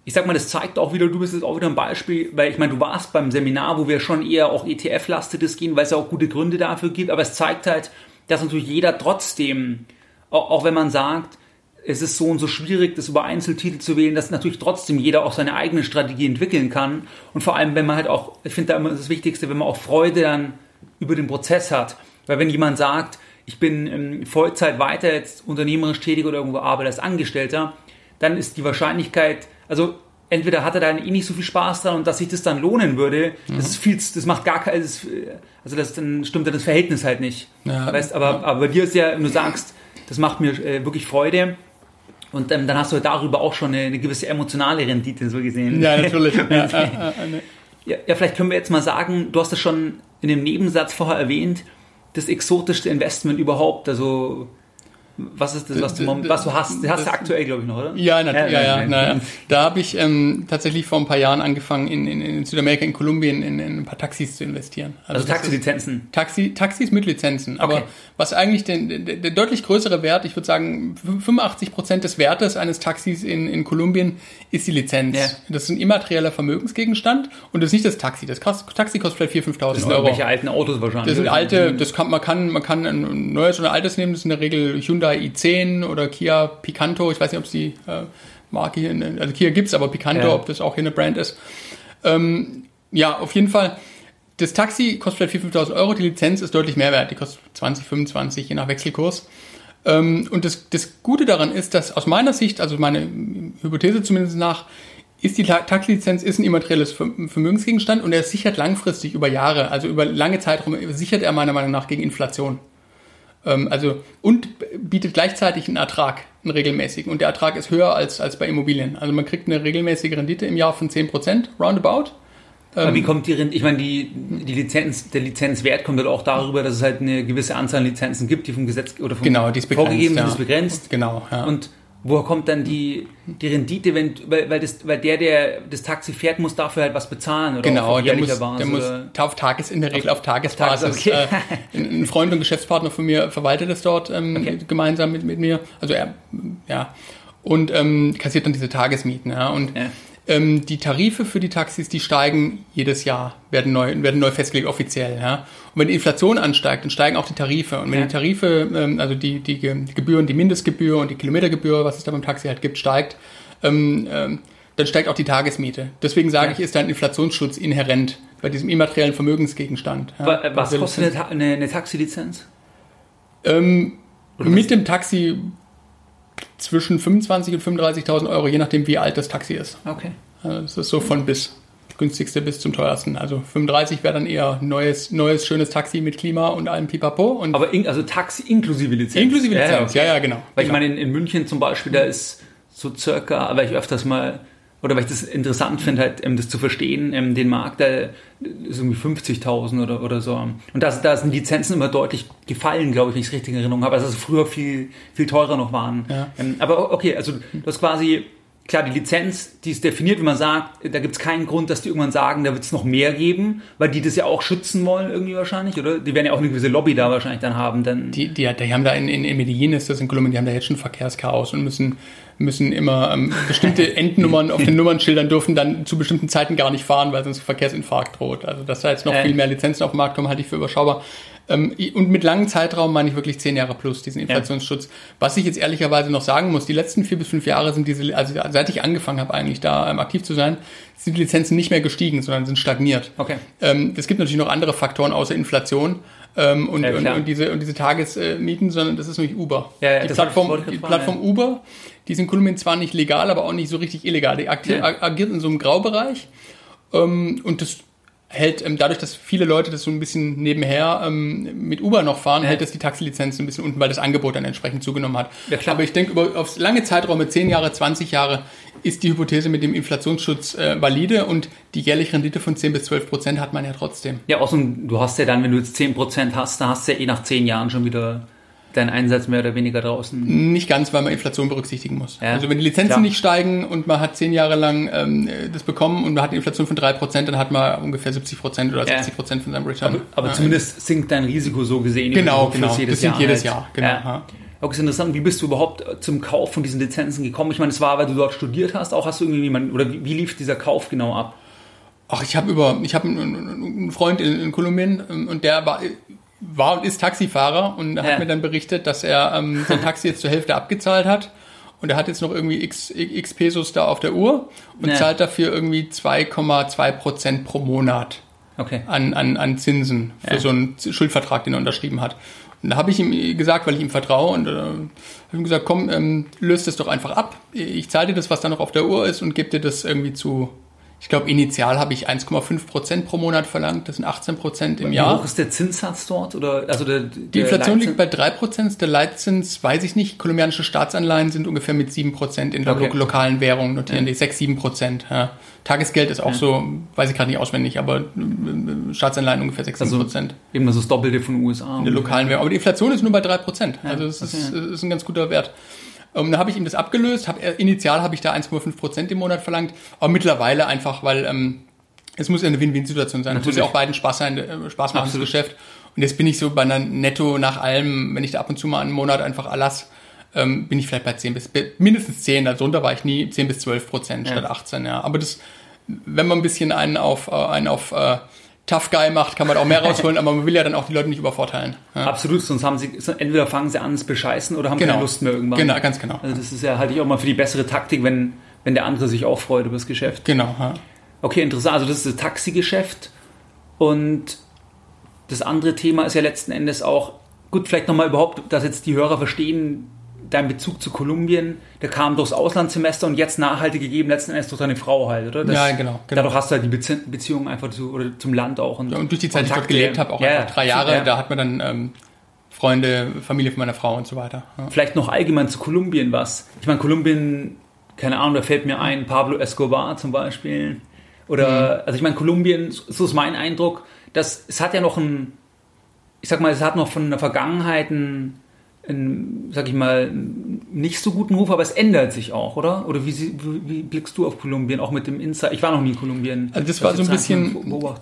Speaker 1: ich sag mal, das zeigt auch wieder, du bist jetzt auch wieder ein Beispiel, weil ich meine, du warst beim Seminar, wo wir schon eher auch ETF-lastetes gehen, weil es ja auch gute Gründe dafür gibt, aber es zeigt halt, dass natürlich jeder trotzdem, auch, auch wenn man sagt, es ist so und so schwierig, das über Einzeltitel zu wählen, dass natürlich trotzdem jeder auch seine eigene Strategie entwickeln kann. Und vor allem, wenn man halt auch, ich finde da immer das Wichtigste, wenn man auch Freude dann über den Prozess hat. Weil wenn jemand sagt, ich bin ähm, Vollzeit weiter jetzt unternehmerisch tätig oder irgendwo arbeite als Angestellter, dann ist die Wahrscheinlichkeit, also entweder hat er da eh nicht so viel Spaß dran und dass sich das dann lohnen würde, das ist viel, das macht gar kein, das, also das dann stimmt dann das Verhältnis halt nicht.
Speaker 3: Ja,
Speaker 1: weißt, aber, aber bei dir ist ja, wenn du sagst, das macht mir äh, wirklich Freude. Und ähm, dann hast du darüber auch schon eine, eine gewisse emotionale Rendite so gesehen.
Speaker 3: Ja, natürlich. Ja, ja, ja.
Speaker 1: Ja, ja, vielleicht können wir jetzt mal sagen, du hast es schon in dem Nebensatz vorher erwähnt, das exotischste Investment überhaupt. Also, was ist das, was du, was du hast? Hast du aktuell, glaube ich, noch, oder?
Speaker 3: Ja, na, ja, ja,
Speaker 1: ja,
Speaker 3: na,
Speaker 1: ja.
Speaker 3: Da habe ich ähm, tatsächlich vor ein paar Jahren angefangen, in, in, in Südamerika, in Kolumbien, in, in ein paar Taxis zu investieren.
Speaker 1: Also
Speaker 3: das
Speaker 1: Taxilizenzen.
Speaker 3: Taxi, Taxis mit Lizenzen. Aber
Speaker 1: Okay.
Speaker 3: was eigentlich den, der, der deutlich größere Wert, ich würde sagen, 85 Prozent des Wertes eines Taxis in, in Kolumbien ist die Lizenz.
Speaker 1: Ja.
Speaker 3: Das ist ein immaterieller Vermögensgegenstand und das ist nicht das Taxi. Das Taxi kostet vielleicht 4.000, 5.000
Speaker 1: Das sind
Speaker 3: Euro.
Speaker 1: irgendwelche alten Autos wahrscheinlich.
Speaker 3: Das sind alte, das kann, man kann, man kann ein neues oder ein altes nehmen, das ist in der Regel Hyundai Hyundai i10 oder Kia Picanto. Ich weiß nicht, ob es die äh, Marke hier, in, also Kia gibt's, aber Picanto, ja. ob das auch hier eine Brand ist. Ähm, ja, auf jeden Fall. Das Taxi kostet vielleicht 4.000, 5.000 Euro, die Lizenz ist deutlich mehr wert. Die kostet 20, 25, je nach Wechselkurs. Ähm, und das, das Gute daran ist, dass aus meiner Sicht, also meine Hypothese zumindest nach, ist die Taxilizenz ist ein immaterielles Vermögensgegenstand und er sichert langfristig über Jahre, also über lange Zeitraum sichert er meiner Meinung nach gegen Inflation. Ähm, also und bietet gleichzeitig einen Ertrag, einen regelmäßigen. Und der Ertrag ist höher als, als bei Immobilien. Also man kriegt eine regelmäßige Rendite im Jahr von 10%, roundabout.
Speaker 1: Aber wie kommt die Rendite? Ich meine, die, die Lizenz, der Lizenzwert kommt halt auch darüber, dass es halt eine gewisse Anzahl an Lizenzen gibt, die vom Gesetz oder vom
Speaker 3: genau, die ist begrenzt,
Speaker 1: vorgegeben,
Speaker 3: ja.
Speaker 1: die ist begrenzt.
Speaker 3: Genau,
Speaker 1: ja. Und woher kommt dann die, die Rendite, wenn, weil, weil, das, weil der, der das Taxi fährt, muss dafür halt was bezahlen oder
Speaker 3: Genau, der muss, Basis, der muss auf Tages, in der Regel auf, Tagesbasis. Okay. Äh, ein Freund und Geschäftspartner von mir verwaltet das dort ähm, okay. gemeinsam mit, mit mir. Also er, ja. Und ähm, kassiert dann diese Tagesmieten. Ja. Und ja. Ähm, die Tarife für die Taxis, die steigen jedes Jahr, werden neu, werden neu festgelegt offiziell. Ja. Und wenn die Inflation ansteigt, dann steigen auch die Tarife. Und wenn ja. die Tarife, ähm, also die, die, die Gebühren, die Mindestgebühr und die Kilometergebühr, was es da beim Taxi halt gibt, steigt, ähm, ähm, dann steigt auch die Tagesmiete. Deswegen sage ja. ich, ist da ein Inflationsschutz inhärent bei diesem immateriellen Vermögensgegenstand.
Speaker 1: Ja. Was kostet eine, eine, eine Taxilizenz?
Speaker 3: Ähm, mit dem Taxi zwischen 25.000 und 35.000 Euro, je nachdem, wie alt das Taxi ist.
Speaker 1: Okay.
Speaker 3: Also das ist so von bis. Günstigste bis zum teuersten. Also 35 wäre dann eher neues, neues, schönes Taxi mit Klima und allem Pipapo. Und
Speaker 1: Aber in, also Taxi inklusive Lizenz.
Speaker 3: Inklusive Lizenz, ja, ja, ja genau.
Speaker 1: Weil
Speaker 3: genau.
Speaker 1: ich meine, in, in München zum Beispiel, da ist so circa, weil ich öfters mal oder weil ich das interessant finde, halt, ähm, das zu verstehen, ähm, den Markt, der ist irgendwie 50.000 oder, oder so. Und da, da sind Lizenzen immer deutlich gefallen, glaube ich, wenn ich es richtig in Erinnerung habe, also dass es früher viel, viel teurer noch waren. Ja. Ähm, aber okay, also du hast quasi klar, die Lizenz, die ist definiert, wenn man sagt, da gibt es keinen Grund, dass die irgendwann sagen, da wird es noch mehr geben, weil die das ja auch schützen wollen irgendwie wahrscheinlich, oder? Die werden ja auch eine gewisse Lobby da wahrscheinlich dann haben. Dann
Speaker 3: die, die, die haben da in, in, in Medellin ist das in Kolumbien, die haben da jetzt schon Verkehrschaos und müssen, müssen immer ähm, bestimmte Endnummern auf den Nummernschildern dürfen dann zu bestimmten Zeiten gar nicht fahren, weil sonst Verkehrsinfarkt droht. Also dass da jetzt noch äh. viel mehr Lizenzen auf den Markt kommen, halte ich für überschaubar. Ähm, und mit langem Zeitraum meine ich wirklich zehn Jahre plus, diesen Inflationsschutz. Ja. Was ich jetzt ehrlicherweise noch sagen muss, die letzten vier bis fünf Jahre sind diese, also seit ich angefangen habe eigentlich da ähm, aktiv zu sein, sind die Lizenzen nicht mehr gestiegen, sondern sind stagniert.
Speaker 1: Okay.
Speaker 3: Ähm, es gibt natürlich noch andere Faktoren außer Inflation. Ähm, und, ja, und, und, diese, und diese Tagesmieten, sondern das ist nämlich Uber.
Speaker 1: Ja, ja,
Speaker 3: die Plattform, die Plattform Uber, die ist in Kolumbien zwar nicht legal, aber auch nicht so richtig illegal. Die agiert in so einem Graubereich. Ähm, und das hält ähm, dadurch, dass viele Leute das so ein bisschen nebenher ähm, mit Uber noch fahren, ja. hält das die Taxilizenz ein bisschen unten, weil das Angebot dann entsprechend zugenommen hat. Ja. Aber ich denke, über aufs lange Zeiträume, 10 Jahre, 20 Jahre, ist die Hypothese mit dem Inflationsschutz äh, valide und die jährliche Rendite von 10 bis 12 Prozent hat man ja trotzdem.
Speaker 1: Ja, außerdem, du hast ja dann, wenn du jetzt 10 Prozent hast, dann hast du ja eh nach 10 Jahren schon wieder deinen Einsatz mehr oder weniger draußen?
Speaker 3: Nicht ganz, weil man Inflation berücksichtigen muss. Ja. Also wenn die Lizenzen Klar. nicht steigen und man hat zehn Jahre lang ähm, das bekommen und man hat eine Inflation von drei Prozent, dann hat man ungefähr 70 Prozent oder 60 Prozent von seinem Return.
Speaker 1: Aber, aber ja. zumindest sinkt dein Risiko so gesehen.
Speaker 3: Genau, genau. Das sinkt jedes Jahr. Genau.
Speaker 1: Auch ist interessant, wie bist du überhaupt zum Kauf von diesen Lizenzen gekommen? Ich meine, es war, weil du dort studiert hast, auch hast du irgendwie jemanden, oder wie, wie lief dieser Kauf genau ab?
Speaker 3: Ach, ich habe über, ich habe einen, einen Freund in, in Kolumbien ähm, und der war war und ist Taxifahrer und ja. hat mir dann berichtet, dass er ähm, sein Taxi jetzt zur Hälfte abgezahlt hat und er hat jetzt noch irgendwie x, x Pesos da auf der Uhr und ja. zahlt dafür irgendwie 2,2 Prozent pro Monat
Speaker 1: okay.
Speaker 3: an, an, an Zinsen für ja. so einen Schuldvertrag, den er unterschrieben hat. Und da habe ich ihm gesagt, weil ich ihm vertraue und äh, habe ihm gesagt, komm, ähm, löst es doch einfach ab. Ich zahle dir das, was da noch auf der Uhr ist und gebe dir das irgendwie zu ich glaube, initial habe ich 1,5 Prozent pro Monat verlangt. Das sind 18 Prozent im
Speaker 1: Wie
Speaker 3: Jahr.
Speaker 1: Wie hoch ist der Zinssatz dort? Oder, also der, der
Speaker 3: die Inflation Leitzins? liegt bei 3 Prozent. Der Leitzins weiß ich nicht. Kolumbianische Staatsanleihen sind ungefähr mit 7 Prozent in der okay. lokalen Währung notieren ja. die 6, 7 Prozent. Ja. Tagesgeld ist auch ja. so, weiß ich gerade nicht auswendig, aber äh, Staatsanleihen ungefähr 6, 7 Prozent.
Speaker 1: Also eben das ist das Doppelte von den USA.
Speaker 3: In der lokalen Währung. Aber die Inflation ist nur bei 3 Prozent. also das okay. ist, ist ein ganz guter Wert. Ähm, dann habe ich ihm das abgelöst. Hab, äh, initial habe ich da 1,5 Prozent im Monat verlangt, aber mittlerweile einfach, weil ähm, es muss ja eine Win-Win-Situation sein. Es muss ja auch beiden Spaß sein, äh, Spaß machen, Absolut. das Geschäft. Und jetzt bin ich so bei einer Netto nach allem, wenn ich da ab und zu mal einen Monat einfach erlass, ähm, bin ich vielleicht bei 10 bis, mindestens 10, darunter war ich nie, 10 bis 12 Prozent ja. statt 18, ja. Aber das, wenn man ein bisschen einen auf, äh, einen auf äh, Tough Guy macht, kann man auch mehr rausholen, aber man will ja dann auch die Leute nicht übervorteilen. Ja.
Speaker 1: Absolut, sonst haben sie, entweder fangen sie an, es bescheißen oder haben
Speaker 3: Genau.
Speaker 1: keine Lust mehr irgendwann.
Speaker 3: Genau, ganz genau.
Speaker 1: Also das ist ja, halte ich auch mal für die bessere Taktik, wenn, wenn der andere sich auch freut über das Geschäft.
Speaker 3: Genau. Ja.
Speaker 1: Okay, interessant. Also das ist das Taxigeschäft. Und das andere Thema ist ja letzten Endes auch, gut, vielleicht nochmal überhaupt, dass jetzt die Hörer verstehen, dein Bezug zu Kolumbien, der kam durchs Auslandssemester und jetzt nachhaltig gegeben, letzten Endes durch deine Frau halt, oder? Das,
Speaker 3: Ja, genau, genau.
Speaker 1: Dadurch hast du halt die Bezie Beziehung einfach zu, oder zum Land auch. Und,
Speaker 3: Und durch die Zeit, die ich dort gelebt habe, auch
Speaker 1: Ja,
Speaker 3: einfach drei Jahre,
Speaker 1: ja.
Speaker 3: da hat man dann ähm, Freunde, Familie von meiner Frau und so weiter. Ja.
Speaker 1: Vielleicht noch allgemein zu Kolumbien was. Ich meine, Kolumbien, keine Ahnung, da fällt mir ein, Pablo Escobar zum Beispiel. Oder, also ich meine, Kolumbien, so ist mein Eindruck, dass es hat ja noch ein, ich sag mal, es hat noch von der Vergangenheit einen, einen sag ich mal, nicht so guten Ruf, aber es ändert sich auch, oder? Oder wie, wie, blickst du auf Kolumbien, auch mit dem Insight? Ich war noch nie in Kolumbien.
Speaker 3: Also das war so ein bisschen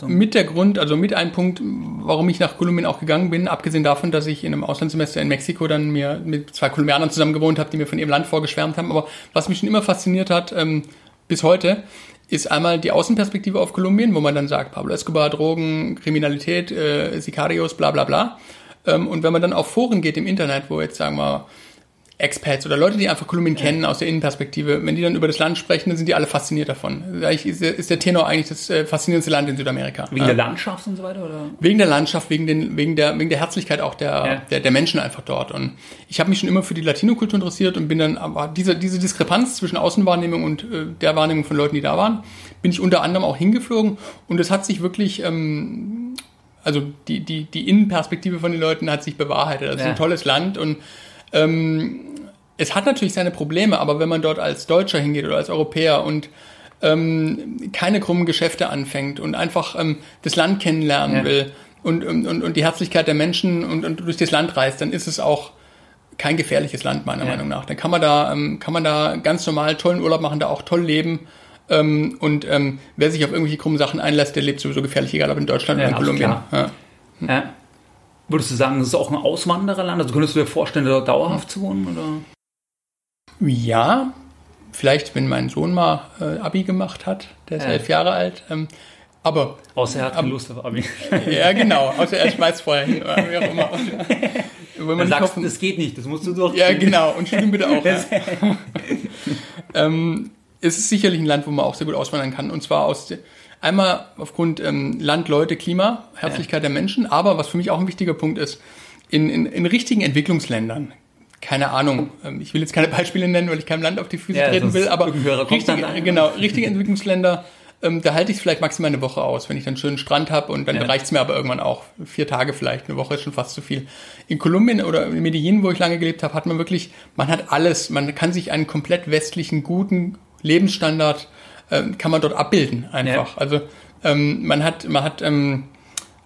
Speaker 3: mit der Grund, also mit ein Punkt, warum ich nach Kolumbien auch gegangen bin, abgesehen davon, dass ich in einem Auslandssemester in Mexiko dann mir mit zwei Kolumbianern zusammen gewohnt habe, die mir von ihrem Land vorgeschwärmt haben. Aber was mich schon immer fasziniert hat, ähm, bis heute, ist einmal die Außenperspektive auf Kolumbien, wo man dann sagt, Pablo Escobar, Drogen, Kriminalität, äh, Sicarios, bla bla bla. Ähm, und wenn man dann auf Foren geht im Internet, wo jetzt sagen wir Expats oder Leute, die einfach Kolumbien kennen aus der Innenperspektive, wenn die dann über das Land sprechen, dann sind die alle fasziniert davon. Eigentlich ist der, ist der Tenor eigentlich das äh, faszinierendste Land in Südamerika.
Speaker 1: Wegen der Landschaft und so weiter, oder?
Speaker 3: Wegen der Landschaft, wegen, den, wegen, der, wegen der Herzlichkeit auch der,
Speaker 1: Ja.
Speaker 3: der, der Menschen einfach dort. Und ich habe mich schon immer für die Latino-Kultur interessiert und bin dann, aber diese, diese Diskrepanz zwischen Außenwahrnehmung und äh, der Wahrnehmung von Leuten, die da waren, bin ich unter anderem auch hingeflogen. Und es hat sich wirklich, ähm, also die, die, die Innenperspektive von den Leuten hat sich bewahrheitet. Das ist
Speaker 1: Ja.
Speaker 3: ein tolles Land und ähm, es hat natürlich seine Probleme, aber wenn man dort als Deutscher hingeht oder als Europäer und ähm, keine krummen Geschäfte anfängt und einfach ähm, das Land kennenlernen
Speaker 1: Ja.
Speaker 3: will und, und, und und die Herzlichkeit der Menschen und, und durch das Land reist, dann ist es auch kein gefährliches Land, meiner
Speaker 1: Ja.
Speaker 3: Meinung nach. Dann kann man da, ähm, kann man da ganz normal tollen Urlaub machen, da auch toll leben. Ähm, und ähm, wer sich auf irgendwelche krummen Sachen einlässt, der lebt sowieso gefährlich, egal ob in Deutschland
Speaker 1: Ja,
Speaker 3: oder in Kolumbien. Ja.
Speaker 1: Ja. Würdest du sagen, das ist auch ein Auswandererland? Also könntest du dir vorstellen, dort dauerhaft zu wohnen? Oder?
Speaker 3: Ja, vielleicht, wenn mein Sohn mal äh, Abi gemacht hat, der ist elf Jahre alt. Ähm, aber
Speaker 1: Außer er hat keine Lust auf Abi.
Speaker 3: ja, genau, außer er schmeißt vorher hin, oder wie auch immer. Nicht
Speaker 1: sagst
Speaker 3: hoffen.
Speaker 1: das geht nicht, das musst du doch.
Speaker 3: Ja, genau. Und Studium bitte auch. Ja. ähm, es ist sicherlich ein Land, wo man auch sehr gut auswandern kann. Und zwar aus einmal aufgrund ähm, Land, Leute, Klima, Herzlichkeit der Menschen, aber was für mich auch ein wichtiger Punkt ist, in, in, in richtigen Entwicklungsländern. Keine Ahnung, ähm, ich will jetzt keine Beispiele nennen, weil ich keinem Land auf die Füße
Speaker 1: Ja,
Speaker 3: treten will, aber richtige, genau, richtige Entwicklungsländer, ähm, da halte ich es vielleicht maximal eine Woche aus, wenn ich dann einen schönen Strand habe und dann
Speaker 1: Ja.
Speaker 3: reicht es mir aber irgendwann auch. Vier Tage vielleicht, eine Woche ist schon fast zu viel. In Kolumbien oder in Medellin, wo ich lange gelebt habe, hat man wirklich, man hat alles, man kann sich einen komplett westlichen, guten Lebensstandard, ähm, kann man dort abbilden einfach.
Speaker 1: Ja.
Speaker 3: Also ähm, man hat, man hat ähm,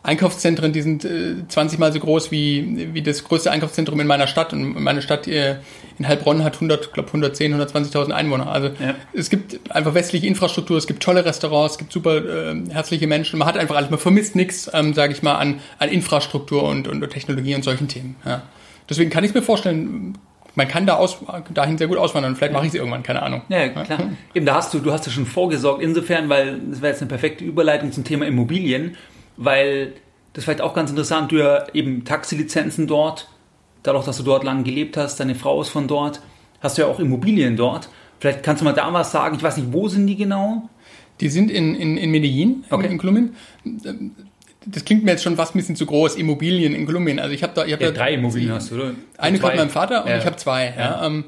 Speaker 3: Einkaufszentren, die sind äh, 20 mal so groß wie, wie das größte Einkaufszentrum in meiner Stadt. Und meine Stadt äh, in Heilbronn hat 100, glaube 110, 120.000 Einwohner. Also
Speaker 1: Ja.
Speaker 3: es gibt einfach westliche Infrastruktur, es gibt tolle Restaurants, es gibt super äh, herzliche Menschen. Man hat einfach alles, man vermisst nichts, ähm, sage ich mal, an, an Infrastruktur und, und Technologie und solchen Themen. Ja. Deswegen kann ich es mir vorstellen, man kann da aus, dahin sehr gut auswandern. Vielleicht mache ich es irgendwann, keine Ahnung.
Speaker 1: Ja, klar. Eben, da hast du, du hast ja schon vorgesorgt, insofern, weil das wäre jetzt eine perfekte Überleitung zum Thema Immobilien, weil das ist vielleicht auch ganz interessant, du ja eben Taxilizenzen dort, dadurch, dass du dort lang gelebt hast, deine Frau ist von dort, hast du ja auch Immobilien dort. Vielleicht kannst du mal da was sagen, ich weiß nicht, wo sind die genau?
Speaker 3: Die sind in, in, in Medellin,
Speaker 1: Okay.
Speaker 3: in, in Kolumbien. Das klingt mir jetzt schon fast ein bisschen zu groß, Immobilien in Kolumbien. Also ich habe da, ich hab
Speaker 1: Ja,
Speaker 3: da
Speaker 1: drei Immobilien hast du, oder?
Speaker 3: Eine gehört meinem Vater und
Speaker 1: Ja.
Speaker 3: ich habe zwei. Ja. ähm,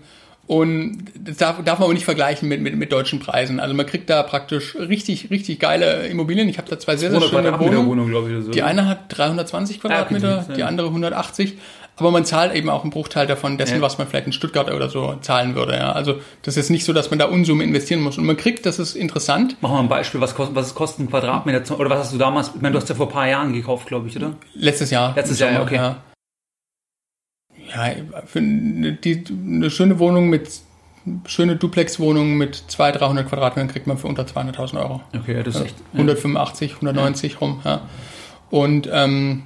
Speaker 3: und das darf, darf man aber nicht vergleichen mit, mit, mit deutschen Preisen. Also man kriegt da praktisch richtig, richtig geile Immobilien. Ich habe da zwei sehr, sehr
Speaker 1: 100
Speaker 3: schöne Wohnungen.
Speaker 1: Wohnung, ich, so.
Speaker 3: Die eine hat 320 Quadratmeter,
Speaker 1: okay,
Speaker 3: die andere 180. Aber man zahlt eben auch einen Bruchteil davon, dessen,
Speaker 1: Ja.
Speaker 3: was man vielleicht in Stuttgart oder so zahlen würde. Ja. Also das ist nicht so, dass man da Unsummen investieren muss. Und man kriegt, das ist interessant,
Speaker 1: Mach mal ein Beispiel, was kostet, was kostet ein Quadratmeter, oder was hast du damals, ich meine, du hast ja vor ein paar Jahren gekauft, glaube ich, oder?
Speaker 3: letztes Jahr.
Speaker 1: Letztes Jahr,
Speaker 3: Sommer,
Speaker 1: okay.
Speaker 3: Ja, ja für eine, die, eine schöne Wohnung mit, schöne Duplex-Wohnung mit 200, 300 Quadratmetern kriegt man für unter 200.000 Euro.
Speaker 1: Okay, das ist echt.
Speaker 3: 185, 190 rum. Ja. Und ähm,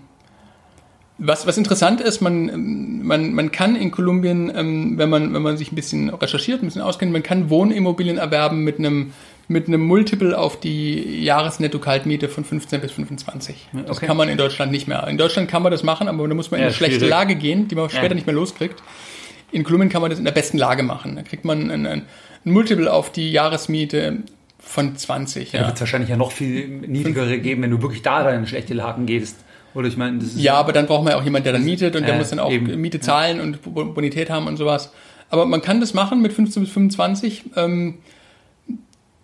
Speaker 3: was, was interessant ist, man, ähm, man, man kann in Kolumbien, ähm, wenn, man, wenn man sich ein bisschen recherchiert, ein bisschen auskennt, man kann Wohnimmobilien erwerben mit einem mit einem Multiple auf die Jahresnetto-Kaltmiete von 15 bis 25. Das
Speaker 1: Okay.
Speaker 3: kann man in Deutschland nicht mehr. In Deutschland kann man das machen, aber da muss man in
Speaker 1: Ja,
Speaker 3: eine schlechte
Speaker 1: schwierig.
Speaker 3: Lage gehen, die man später
Speaker 1: Ja.
Speaker 3: nicht mehr loskriegt. In Kolumbien kann man das in der besten Lage machen. Da kriegt man ein, ein, Multiple auf die Jahresmiete von 20.
Speaker 1: Da
Speaker 3: Ja.
Speaker 1: wird es wahrscheinlich ja noch viel niedrigere geben, wenn du wirklich da dann in schlechte Lagen gehst. Oder ich meine, das ist
Speaker 3: Ja, aber dann braucht man ja auch jemanden, der dann mietet und der
Speaker 1: Äh,
Speaker 3: muss dann auch
Speaker 1: eben.
Speaker 3: Miete zahlen und Bo- Bonität haben und sowas. Aber man kann das machen mit 15 bis 25. Ähm,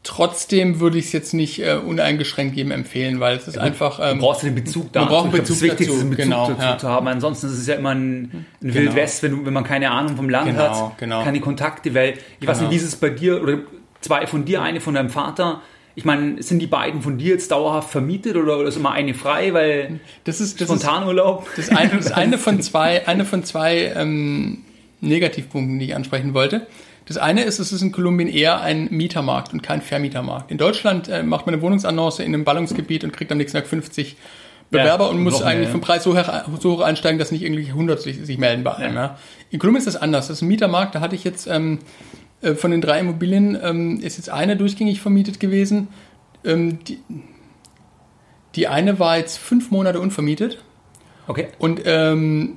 Speaker 3: trotzdem würde ich es jetzt nicht äh, uneingeschränkt jedem empfehlen, weil es ist einfach.
Speaker 1: Du
Speaker 3: Ähm,
Speaker 1: brauchst du den Bezug da.
Speaker 3: man braucht
Speaker 1: glaub, das
Speaker 3: Bezug
Speaker 1: Wichtigste ist, einen
Speaker 3: dazu,
Speaker 1: Bezug
Speaker 3: genau,
Speaker 1: dazu
Speaker 3: ja.
Speaker 1: zu haben. Ansonsten ist es ja immer ein, ein Wild West, wenn, du, wenn man keine Ahnung vom Land
Speaker 3: Genau,
Speaker 1: hat,
Speaker 3: genau.
Speaker 1: keine Kontakte, weil ich weiß
Speaker 3: Genau.
Speaker 1: nicht, wie ist es bei dir oder zwei von dir, eine von deinem Vater. Ich meine, sind die beiden von dir jetzt dauerhaft vermietet oder, oder ist immer eine frei, weil
Speaker 3: das ist das ist
Speaker 1: Spontanurlaub?
Speaker 3: das eine, das eine von zwei, eine von zwei ähm, Negativpunkten, die ich ansprechen wollte. Das eine ist, es ist in Kolumbien eher ein Mietermarkt und kein Vermietermarkt. In Deutschland äh, macht man eine Wohnungsannonce in einem Ballungsgebiet und kriegt am nächsten Tag 50 Bewerber
Speaker 1: Ja,
Speaker 3: und muss eigentlich
Speaker 1: ja.
Speaker 3: vom Preis so, her, so hoch einsteigen, dass nicht irgendwie 100 sich, sich melden bei einem. Ja. In Kolumbien ist das anders. Das ist ein Mietermarkt. Da hatte ich jetzt ähm, äh, von den drei Immobilien ähm, ist jetzt eine durchgängig vermietet gewesen. Ähm, die, die eine war jetzt fünf Monate unvermietet.
Speaker 1: Okay.
Speaker 3: Und ähm,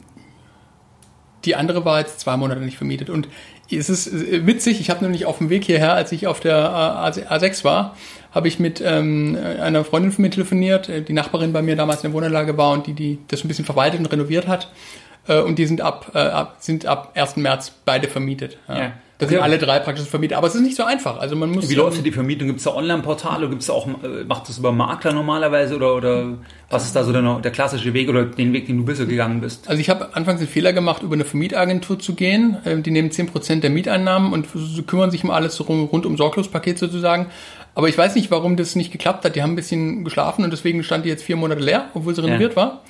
Speaker 3: die andere war jetzt zwei Monate nicht vermietet. Und es ist witzig, ich habe nämlich auf dem Weg hierher, als ich auf der A- A6 war, habe ich mit ähm, einer Freundin von mir telefoniert, äh, die Nachbarin bei mir damals in der Wohnanlage war und die, die das ein bisschen verwaltet und renoviert hat. Äh, und die sind ab, äh, ab, sind ab 1. März beide vermietet. Ja.
Speaker 1: Ja.
Speaker 3: Das sind
Speaker 1: Okay.
Speaker 3: alle drei praktisch vermietet. Aber es ist nicht so einfach. Also man muss.
Speaker 1: Wie läuft denn die Vermietung? Gibt es da Online-Portale oder gibt's da auch, äh, macht das über Makler normalerweise oder, oder was ist da so der, der klassische Weg oder den Weg, den du bisher gegangen bist?
Speaker 3: Also ich habe anfangs den Fehler gemacht, über eine Vermietagentur zu gehen. Ähm, Die nehmen 10% der Mieteinnahmen und kümmern sich um alles rund um Sorglospaket sozusagen. Aber ich weiß nicht, warum das nicht geklappt hat. Die haben ein bisschen geschlafen und deswegen stand die jetzt vier Monate leer, obwohl sie renoviert war.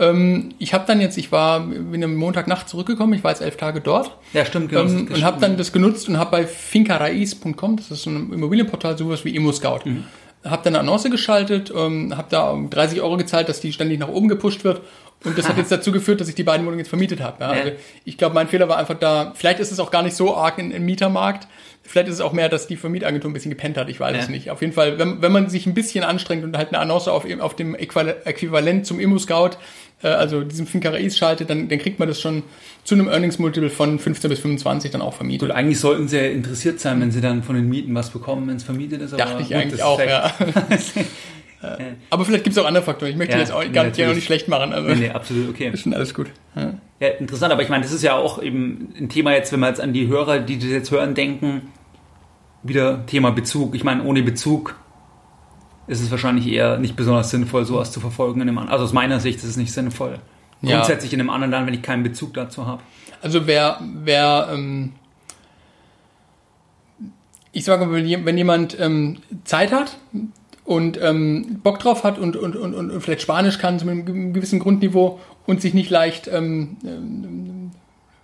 Speaker 3: Ähm, ich habe dann jetzt, ich war, bin am Montagnacht zurückgekommen, ich war jetzt elf Tage dort
Speaker 1: Ja, stimmt, genau.
Speaker 3: ähm, und habe dann das genutzt und habe bei fincarais.com, das ist so ein Immobilienportal, sowas wie ImmoScout,
Speaker 1: Mhm.
Speaker 3: habe dann eine Annonce geschaltet, ähm, habe da 30 Euro gezahlt, dass die ständig nach oben gepusht wird. Und das hat jetzt dazu geführt, dass ich die beiden Wohnungen jetzt vermietet habe. Ja. Also ich glaube, mein Fehler war einfach da, vielleicht ist es auch gar nicht so arg im Mietermarkt. Vielleicht ist es auch mehr, dass die Vermietagentur ein bisschen gepennt hat. Ich weiß
Speaker 1: Ja.
Speaker 3: es nicht. Auf jeden Fall, wenn, wenn man sich ein bisschen anstrengt und halt eine Annonce auf, auf dem Äquival- Äquivalent zum Immo-Scout, äh, also diesem Fincarais schaltet, dann, dann kriegt man das schon zu einem Earnings-Multiple von 15 bis 25 dann auch vermietet.
Speaker 1: Gut, eigentlich sollten sie ja interessiert sein, wenn sie dann von den Mieten was bekommen, wenn es vermietet ist. aber
Speaker 3: Dachte ich eigentlich auch, ja. Äh, Aber vielleicht gibt es auch andere Faktoren. Ich möchte
Speaker 1: Ja,
Speaker 3: jetzt auch gar nicht, auch nicht schlecht machen. Also
Speaker 1: Nee, nee, absolut, okay.
Speaker 3: ist schon alles gut. Ja.
Speaker 1: Ja, interessant, aber ich meine, das ist ja auch eben ein Thema jetzt, wenn wir jetzt an die Hörer, die das jetzt hören, denken, wieder Thema Bezug. Ich meine, ohne Bezug ist es wahrscheinlich eher nicht besonders sinnvoll, sowas zu verfolgen in einem anderen. Also aus meiner Sicht ist es nicht sinnvoll.
Speaker 3: Ja.
Speaker 1: Grundsätzlich in einem anderen Land, wenn ich keinen Bezug dazu habe.
Speaker 3: Also wer, wer ähm, ich sage mal, wenn je- wenn jemand ähm, Zeit hat und ähm, Bock drauf hat und, und, und, und vielleicht Spanisch kann zu einem ge- gewissen Grundniveau und sich nicht leicht ähm, ähm,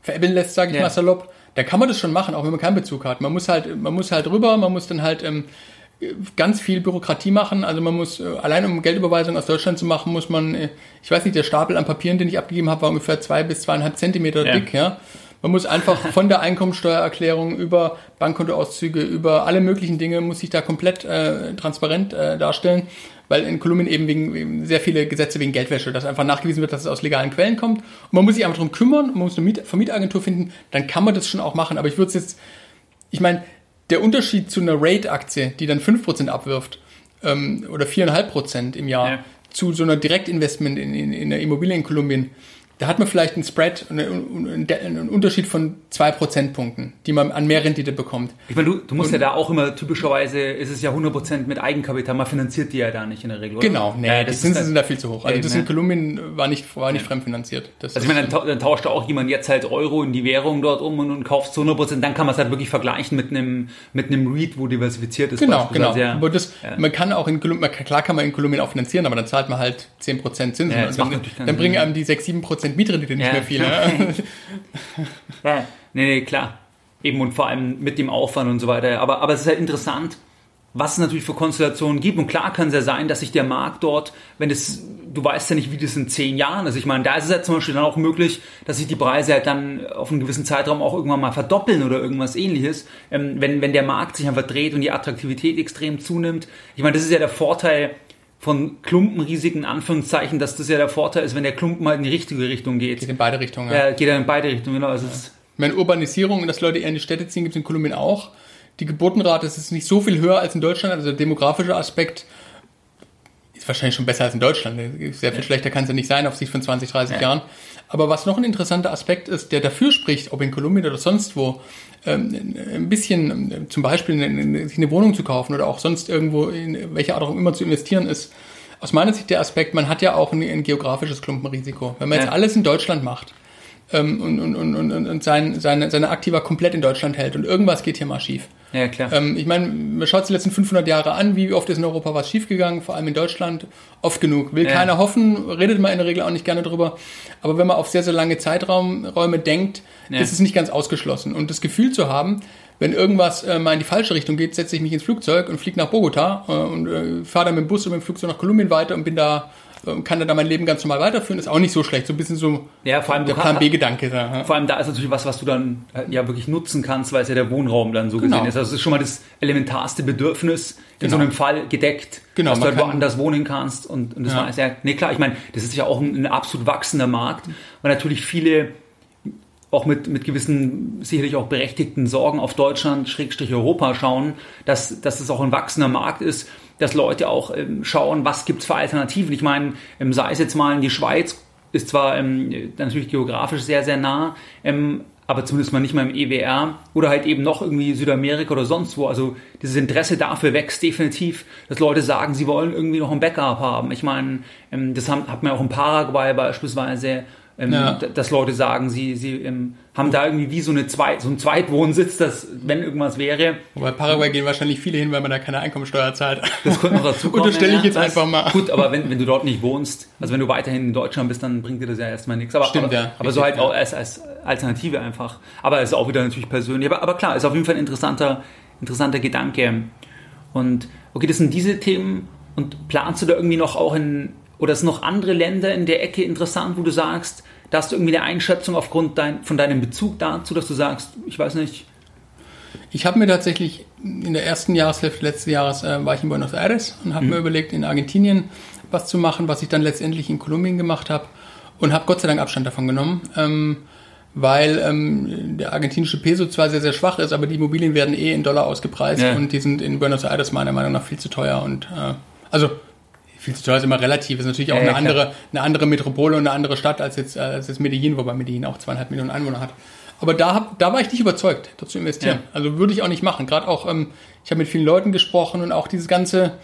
Speaker 3: veräppeln lässt, sage ich
Speaker 1: Ja.
Speaker 3: mal salopp, dann kann man das schon machen, auch wenn man keinen Bezug hat. Man muss halt, man muss halt rüber, man muss dann halt ähm, ganz viel Bürokratie machen. Also man muss, äh, allein um Geldüberweisung aus Deutschland zu machen, muss man, äh, ich weiß nicht, der Stapel an Papieren, den ich abgegeben habe, war ungefähr zwei bis zweieinhalb Zentimeter
Speaker 1: Ja.
Speaker 3: dick, ja. Man muss einfach von der Einkommensteuererklärung über Bankkontoauszüge, über alle möglichen Dinge, muss sich da komplett äh, transparent äh, darstellen, weil in Kolumbien eben wegen, wegen sehr viele Gesetze wegen Geldwäsche, dass einfach nachgewiesen wird, dass es aus legalen Quellen kommt. Und man muss sich einfach darum kümmern, man muss eine Miet Vermietagentur finden, dann kann man das schon auch machen. Aber ich würde es jetzt, ich meine, der Unterschied zu einer Rate-Aktie, die dann 5% abwirft, ähm, oder 4,5% im Jahr,
Speaker 1: Ja.
Speaker 3: zu so einer Direktinvestment in, in, in eine Immobilie in Kolumbien, da hat man vielleicht einen Spread, einen, Unterschied von zwei Prozentpunkten, die man an mehr Rendite bekommt.
Speaker 1: Ich meine, du, du musst ja da auch immer, typischerweise ist es ja 100% mit Eigenkapital, man finanziert die ja da nicht in der Regel, oder?
Speaker 3: Genau, nee,
Speaker 1: Ja,
Speaker 3: die Zinsen
Speaker 1: ist
Speaker 3: sind da viel zu hoch. Also das in
Speaker 1: ja.
Speaker 3: Kolumbien war nicht, war nicht fremdfinanziert. Das
Speaker 1: Also ich meine, dann, tau- dann tauscht da auch jemand jetzt halt Euro in die Währung dort um und, und kauft zu 100%, dann kann man es halt wirklich vergleichen mit einem, mit einem REIT, wo diversifiziert ist.
Speaker 3: Genau, genau.
Speaker 1: Ja.
Speaker 3: Aber das,
Speaker 1: Ja.
Speaker 3: man kann auch in Kolumbien, klar kann man in Kolumbien auch finanzieren, aber dann zahlt man halt 10% Zinsen.
Speaker 1: Ja,
Speaker 3: Und dann, dann bringen einem die 6, 7% Mietrendite nicht
Speaker 1: Ja.
Speaker 3: mehr viel. Ne?
Speaker 1: Ja, nee, nee, klar. Eben und vor allem mit dem Aufwand und so weiter. Aber, aber es ist halt interessant, was es natürlich für Konstellationen gibt. Und klar kann es ja sein, dass sich der Markt dort, wenn es du weißt ja nicht, wie das in zehn Jahren ist. Ich meine, da ist es ja zum Beispiel dann auch möglich, dass sich die Preise halt dann auf einen gewissen Zeitraum auch irgendwann mal verdoppeln oder irgendwas ähnliches, ähm, wenn, wenn der Markt sich einfach dreht und die Attraktivität extrem zunimmt. Ich meine, das ist ja der Vorteil von Klumpenrisiken, Anführungszeichen, dass das ja der Vorteil ist, wenn der Klumpen halt in die richtige Richtung geht.
Speaker 3: Geht in beide Richtungen.
Speaker 1: Ja, geht dann in beide Richtungen, genau. Also
Speaker 3: ja. Ich meine, Urbanisierung, dass Leute eher in die Städte ziehen, gibt es in Kolumbien auch. Die Geburtenrate ist nicht so viel höher als in Deutschland, also der demografische Aspekt ist wahrscheinlich schon besser als in Deutschland. Sehr viel ja. schlechter kann es ja nicht sein auf Sicht von 20, 30 ja. Jahren. Aber was noch ein interessanter Aspekt ist, der dafür spricht, ob in Kolumbien oder sonst wo, ähm, ein bisschen ähm, zum Beispiel eine, eine Wohnung zu kaufen oder auch sonst irgendwo in welche Art auch immer zu investieren, ist aus meiner Sicht der Aspekt, man hat ja auch ein, ein geografisches Klumpenrisiko. Wenn man jetzt alles in Deutschland macht, ähm, und, und, und, und, und sein, seine, seine Aktiva komplett in Deutschland hält und irgendwas geht hier mal schief.
Speaker 1: Ja, klar.
Speaker 3: Ähm, ich meine, man schaut sich die letzten 500 Jahre an, wie oft ist in Europa was schiefgegangen, vor allem in Deutschland, oft genug. Will ja. keiner hoffen, redet man in der Regel auch nicht gerne drüber. Aber wenn man auf sehr, sehr lange Zeiträume denkt, ja. ist es nicht ganz ausgeschlossen. Und das Gefühl zu haben, wenn irgendwas äh, mal in die falsche Richtung geht, setze ich mich ins Flugzeug und fliege nach Bogota äh, und äh, fahre dann mit dem Bus und mit dem Flugzeug nach Kolumbien weiter und bin da kann er da mein Leben ganz normal weiterführen, ist auch nicht so schlecht. So ein bisschen so
Speaker 1: ja, vor allem
Speaker 3: der Plan B-Gedanke.
Speaker 1: Ja. Vor allem da ist natürlich was, was du dann äh, ja wirklich nutzen kannst, weil es ja der Wohnraum dann so genau. gesehen ist. Also das ist schon mal das elementarste Bedürfnis in genau. so einem Fall gedeckt,
Speaker 3: genau,
Speaker 1: dass du halt woanders wohnen kannst. Und, und das ja. war ja, nee klar, ich meine, das ist ja auch ein, ein absolut wachsender Markt, weil natürlich viele auch mit, mit gewissen, sicherlich auch berechtigten Sorgen auf Deutschland, Schrägstrich Europa schauen, dass, dass es auch ein wachsender Markt ist dass Leute auch ähm, schauen, was gibt's für Alternativen. Ich meine, ähm, sei es jetzt mal in die Schweiz, ist zwar ähm, natürlich geografisch sehr, sehr nah, aber zumindest mal nicht mal im EWR oder halt eben noch irgendwie Südamerika oder sonst wo. Also dieses Interesse dafür wächst definitiv, dass Leute sagen, sie wollen irgendwie noch ein Backup haben. Ich meine, das haben, hat man auch in Paraguay beispielsweise ähm, ja. dass Leute sagen, sie, sie ähm, haben da irgendwie wie so, eine Zweit, so einen Zweitwohnsitz, dass, wenn irgendwas wäre.
Speaker 3: Wobei Paraguay gehen wahrscheinlich viele hin, weil man da keine Einkommensteuer zahlt.
Speaker 1: Das könnte noch dazu kommen.
Speaker 3: Unterstelle ich jetzt einfach mal.
Speaker 1: Gut, aber wenn, wenn du dort nicht wohnst, also wenn du weiterhin in Deutschland bist, dann bringt dir das ja erstmal nichts. Aber,
Speaker 3: Stimmt,
Speaker 1: aber,
Speaker 3: ja.
Speaker 1: aber so halt auch als, als Alternative einfach. Aber es ist auch wieder natürlich persönlich. Aber, aber klar, ist auf jeden Fall ein interessanter, interessanter Gedanke. Und okay, das sind diese Themen. Und planst du da irgendwie noch auch in, oder sind noch andere Länder in der Ecke interessant, wo du sagst, da hast du irgendwie eine Einschätzung aufgrund dein, von deinem Bezug dazu, dass du sagst, ich weiß nicht.
Speaker 3: Ich habe mir tatsächlich in der ersten Jahreshälfte letzten Jahres äh, war ich in Buenos Aires und habe mhm. mir überlegt, in Argentinien was zu machen, was ich dann letztendlich in Kolumbien gemacht habe und habe Gott sei Dank Abstand davon genommen. Ähm, weil ähm, der argentinische Peso zwar sehr, sehr schwach ist, aber die Immobilien werden eh in Dollar ausgepreist ja. und die sind in Buenos Aires meiner Meinung nach viel zu teuer. Und äh, also viel zu teuer ist immer relativ. Ist natürlich auch ja, eine, andere, eine andere Metropole und eine andere Stadt als jetzt, als jetzt Medellin, wobei Medellin auch zweieinhalb Millionen Einwohner hat. Aber da, hab, da war ich nicht überzeugt, dort zu investieren. Ja. Also würde ich auch nicht machen. Gerade auch, ähm, ich habe mit vielen Leuten gesprochen und auch dieses ganze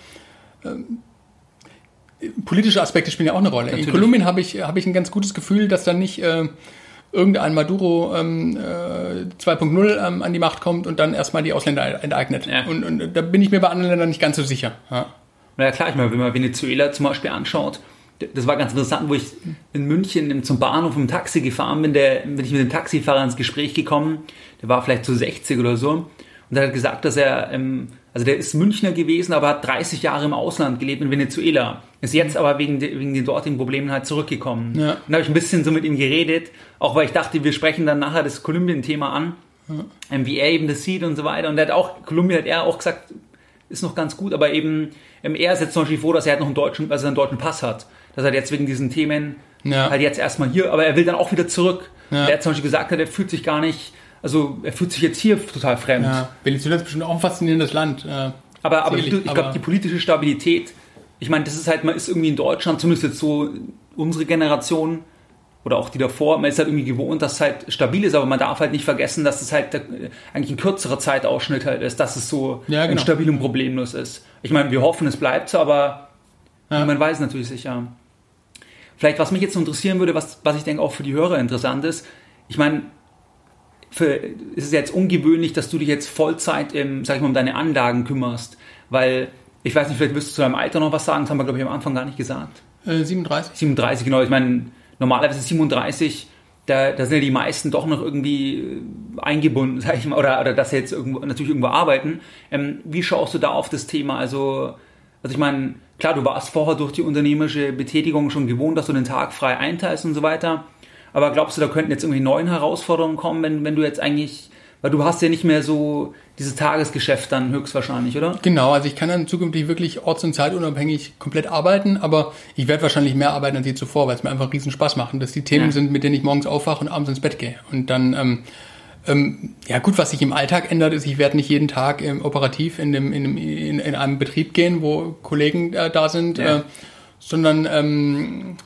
Speaker 3: ähm, politische Aspekte spielen ja auch eine Rolle. Natürlich. In Kolumbien habe ich, hab ich ein ganz gutes Gefühl, dass da nicht äh, irgendein Maduro ähm, äh, 2.0 ähm, an die Macht kommt und dann erstmal die Ausländer enteignet. Ja. Und, und da bin ich mir bei anderen Ländern nicht ganz so sicher. Ja.
Speaker 1: Na ja, klar, ich meine, wenn man Venezuela zum Beispiel anschaut, das war ganz interessant, wo ich in München zum Bahnhof im Taxi gefahren bin, der, bin ich mit dem Taxifahrer ins Gespräch gekommen, der war vielleicht so 60 oder so, und der hat gesagt, dass er, ähm, also der ist Münchner gewesen, aber hat 30 Jahre im Ausland gelebt, in Venezuela, ist jetzt aber wegen, wegen den dortigen Problemen halt zurückgekommen. Ja. Und da habe ich ein bisschen so mit ihm geredet, auch weil ich dachte, wir sprechen dann nachher das Kolumbien-Thema an, ja. wie er eben das sieht und so weiter, und der hat auch, Kolumbien hat er auch gesagt, ist noch ganz gut, aber eben, ähm, er ist jetzt zum Beispiel froh, dass er halt noch einen deutschen, also einen deutschen Pass hat. Dass er jetzt wegen diesen Themen ja. halt jetzt erstmal hier, aber er will dann auch wieder zurück. Ja. Er hat zum Beispiel gesagt, er fühlt sich gar nicht, also er fühlt sich jetzt hier total fremd. Ja.
Speaker 3: Venezuela ist bestimmt auch ein faszinierendes Land.
Speaker 1: Äh, aber, aber ich, ich glaube, die politische Stabilität, ich meine, das ist halt, man ist irgendwie in Deutschland, zumindest jetzt so unsere Generation, oder auch die davor, man ist halt irgendwie gewohnt, dass es halt stabil ist, aber man darf halt nicht vergessen, dass es halt eigentlich ein kürzerer Zeitausschnitt halt ist, dass es so ja, genau. stabil und problemlos ist. Ich meine, wir hoffen, es bleibt so, aber ja. man weiß natürlich sicher. Vielleicht, was mich jetzt interessieren würde, was, was ich denke auch für die Hörer interessant ist, ich meine, für, ist es jetzt ungewöhnlich, dass du dich jetzt Vollzeit im, sag ich mal, um deine Anlagen kümmerst, weil, ich weiß nicht, vielleicht wirst du zu deinem Alter noch was sagen, das haben wir, glaube ich, am Anfang gar nicht gesagt.
Speaker 3: Äh, 37.
Speaker 1: 37, genau. Ich meine, normalerweise 37, da, da sind ja die meisten doch noch irgendwie äh, eingebunden, sag ich mal, oder, oder dass sie jetzt irgendwo, natürlich irgendwo arbeiten. Ähm, wie schaust du da auf das Thema? Also Also ich meine, klar, du warst vorher durch die unternehmerische Betätigung schon gewohnt, dass du den Tag frei einteilst und so weiter. Aber glaubst du, da könnten jetzt irgendwie neue Herausforderungen kommen, wenn, wenn du jetzt eigentlich, weil du hast ja nicht mehr so dieses Tagesgeschäft dann höchstwahrscheinlich, oder?
Speaker 3: Genau, also ich kann dann zukünftig wirklich orts- und zeitunabhängig komplett arbeiten, aber ich werde wahrscheinlich mehr arbeiten als je zuvor, weil es mir einfach riesen Spaß macht und das die Themen ja. sind, mit denen ich morgens aufwache und abends ins Bett gehe. Und dann, ähm, ähm, ja gut, was sich im Alltag ändert, ist, ich werde nicht jeden Tag ähm, operativ in, dem, in, dem, in, in, einem Betrieb gehen, wo Kollegen äh, da sind, ja. äh, sondern ähm,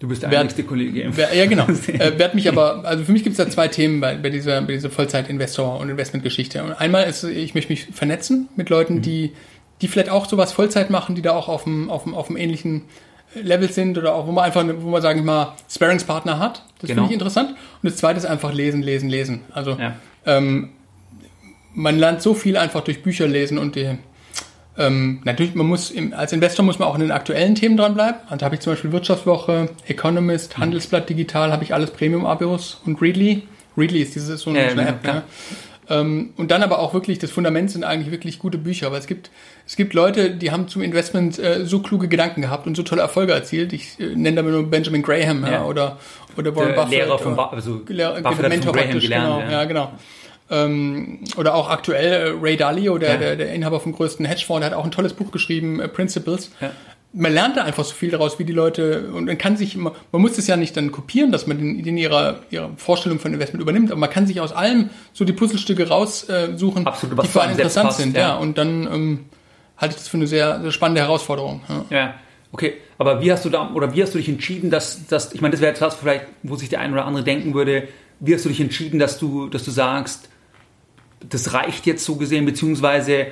Speaker 1: Du bist der werd, einzigste Kollege.
Speaker 3: Wer, ja, genau. äh, werd mich aber, also für mich gibt es da zwei Themen bei, bei dieser, bei dieser Vollzeit-Investor- und Investmentgeschichte. Und einmal ist, ich möchte mich vernetzen mit Leuten, mhm. die, die vielleicht auch sowas Vollzeit machen, die da auch auf dem, auf dem, auf dem ähnlichen Level sind oder auch, wo man einfach, wo man, sagen wir mal, Sparringspartner hat. Das genau. finde ich interessant. Und das zweite ist einfach lesen, lesen, lesen. Also, ja. ähm, man lernt so viel einfach durch Bücher lesen und die, ähm, natürlich, man muss im, als Investor muss man auch in den aktuellen Themen dranbleiben. Also da habe ich zum Beispiel Wirtschaftswoche, Economist, mhm. Handelsblatt Digital, habe ich alles Premium-Abos und Readly. Readly ist diese so eine, ja, App. Ja. Ähm, und dann aber auch wirklich, das Fundament sind eigentlich wirklich gute Bücher. Aber es gibt, es gibt Leute, die haben zum Investment äh, so kluge Gedanken gehabt und so tolle Erfolge erzielt. Ich äh, nenne damit nur Benjamin Graham ja. oder, oder Warren Buffett.
Speaker 1: Lehrer von Buffett, also
Speaker 3: Lehrer, Buffett Mentor von Graham gelernt. Genau, ja, genau. Ähm, oder auch aktuell äh, Ray Dalio, der, ja. der, der Inhaber vom größten Hedgefonds, der hat auch ein tolles Buch geschrieben, äh, Principles. Ja. Man lernt da einfach so viel daraus, wie die Leute, und man kann sich, man, muss das ja nicht dann kopieren, dass man den, den ihrer, ihrer Vorstellung von Investment übernimmt, aber man kann sich aus allem so die Puzzlestücke raussuchen, äh, die für einen interessant passt, sind, ja. ja. Und dann ähm, halte ich das für eine sehr, sehr spannende Herausforderung.
Speaker 1: Ja. ja. Okay, aber wie hast du da oder wie hast du dich entschieden, dass, dass ich meine, das wäre etwas vielleicht, wo sich der ein oder andere denken würde, wie hast du dich entschieden, dass du, dass du sagst, das reicht jetzt so gesehen, beziehungsweise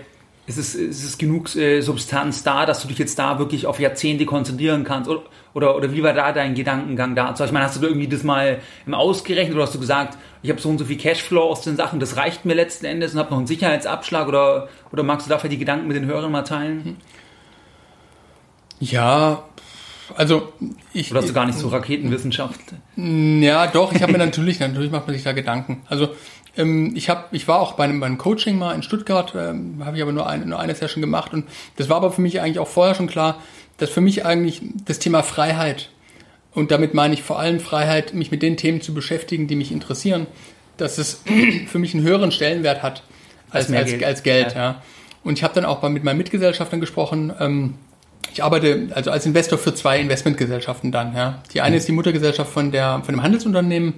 Speaker 1: ist es, ist es genug äh, Substanz da, dass du dich jetzt da wirklich auf Jahrzehnte konzentrieren kannst? Oder, oder, oder wie war da dein Gedankengang dazu? Ich meine, hast du irgendwie das mal im ausgerechnet oder hast du gesagt, ich habe so und so viel Cashflow aus den Sachen, das reicht mir letzten Endes und habe noch einen Sicherheitsabschlag oder, oder magst du dafür die Gedanken mit den Hörern mal teilen?
Speaker 3: Ja, also ich.
Speaker 1: Oder hast du gar nicht so Raketenwissenschaft?
Speaker 3: Ja, doch, ich habe mir natürlich, natürlich macht man sich da Gedanken. Also ähm, ich, hab, ich war auch bei einem, bei einem Coaching mal in Stuttgart, ähm, habe ich aber nur, ein, nur eine Session gemacht und das war aber für mich eigentlich auch vorher schon klar, dass für mich eigentlich das Thema Freiheit und damit meine ich vor allem Freiheit, mich mit den Themen zu beschäftigen, die mich interessieren, dass es für mich einen höheren Stellenwert hat als, als, Geld. als Geld. Ja. ja. Und ich habe dann auch mit meinen Mitgesellschaftern gesprochen. Ähm, ich arbeite also als Investor für zwei Investmentgesellschaften dann. Ja. Die eine mhm. ist die Muttergesellschaft von, der, von dem Handelsunternehmen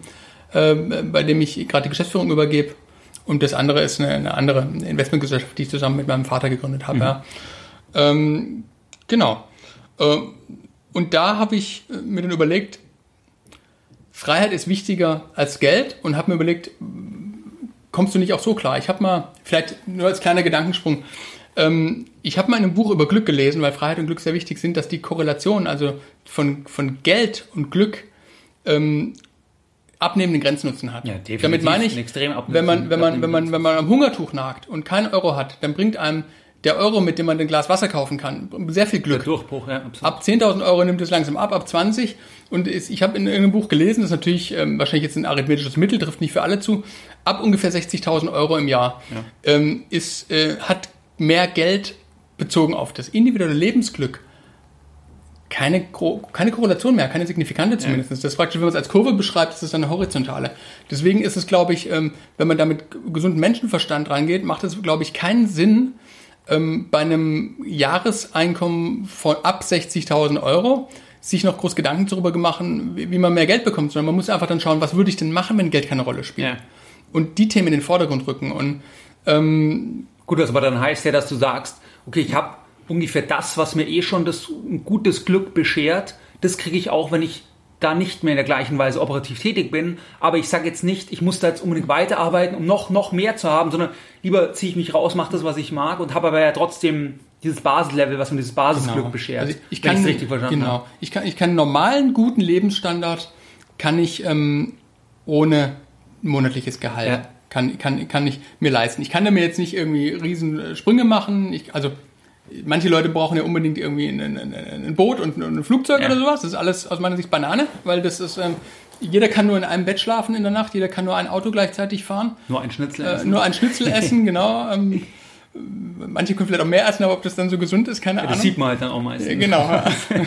Speaker 3: bei dem ich gerade die Geschäftsführung übergebe. Und das andere ist eine, eine, andere Investmentgesellschaft, die ich zusammen mit meinem Vater gegründet habe. Mhm. Ja. Ähm, genau. Äh, und da habe ich mir dann überlegt, Freiheit ist wichtiger als Geld und habe mir überlegt, kommst du nicht auch so klar? Ich habe mal, vielleicht nur als kleiner Gedankensprung, ähm, ich habe mal in einem Buch über Glück gelesen, weil Freiheit und Glück sehr wichtig sind, dass die Korrelation also von, von Geld und Glück ähm, abnehmenden Grenznutzen hat. Ja, definitiv. Damit meine ich, wenn man, wenn man, wenn man, wenn man am Hungertuch nagt und keinen Euro hat, dann bringt einem der Euro, mit dem man ein Glas Wasser kaufen kann, sehr viel Glück. Der
Speaker 1: Durchbruch, ja, absolut.
Speaker 3: Ab 10.000 Euro nimmt es langsam ab, ab 20. Und ich habe in einem Buch gelesen, das ist natürlich ähm, wahrscheinlich jetzt ein arithmetisches Mittel, trifft nicht für alle zu, ab ungefähr 60.000 Euro im Jahr ja. ähm, ist, äh, hat mehr Geld bezogen auf das individuelle Lebensglück keine, keine Korrelation mehr, keine signifikante zumindest. Ja. Das ist praktisch, wenn man es als Kurve beschreibt, ist es eine horizontale. Deswegen ist es, glaube ich, ähm, wenn man da mit gesundem Menschenverstand reingeht, macht es, glaube ich, keinen Sinn, ähm, bei einem Jahreseinkommen von ab 60.000 Euro sich noch groß Gedanken darüber machen, wie man mehr Geld bekommt, sondern man muss einfach dann schauen, was würde ich denn machen, wenn Geld keine Rolle spielt. Ja. Und die Themen in den Vordergrund rücken. Und ähm,
Speaker 1: Gut, das aber dann heißt ja, dass du sagst, okay, ich habe ungefähr das, was mir eh schon das ein gutes Glück beschert, das kriege ich auch, wenn ich da nicht mehr in der gleichen Weise operativ tätig bin. Aber ich sage jetzt nicht, ich muss da jetzt unbedingt weiterarbeiten, um noch, noch mehr zu haben, sondern lieber ziehe ich mich raus, mache das, was ich mag und habe aber ja trotzdem dieses Basislevel, was mir dieses Basisglück genau. beschert. Also
Speaker 3: ich, kann, richtig verstanden genau. Ich kann, ich kann einen normalen, guten Lebensstandard kann ich ähm, ohne monatliches Gehalt ja. kann, kann, kann ich mir leisten. Ich kann da mir jetzt nicht irgendwie riesen Sprünge machen. Ich, also manche Leute brauchen ja unbedingt irgendwie ein, ein, ein Boot und ein Flugzeug ja. oder sowas. Das ist alles aus meiner Sicht Banane, weil das ist, ähm, jeder kann nur in einem Bett schlafen in der Nacht, jeder kann nur ein Auto gleichzeitig fahren.
Speaker 1: Nur ein Schnitzel essen.
Speaker 3: Äh, nur ein Schnitzel essen, genau. Ähm, manche können vielleicht auch mehr essen, aber ob das dann so gesund ist, keine ja, Ahnung.
Speaker 1: Das sieht man halt dann auch meistens.
Speaker 3: Genau.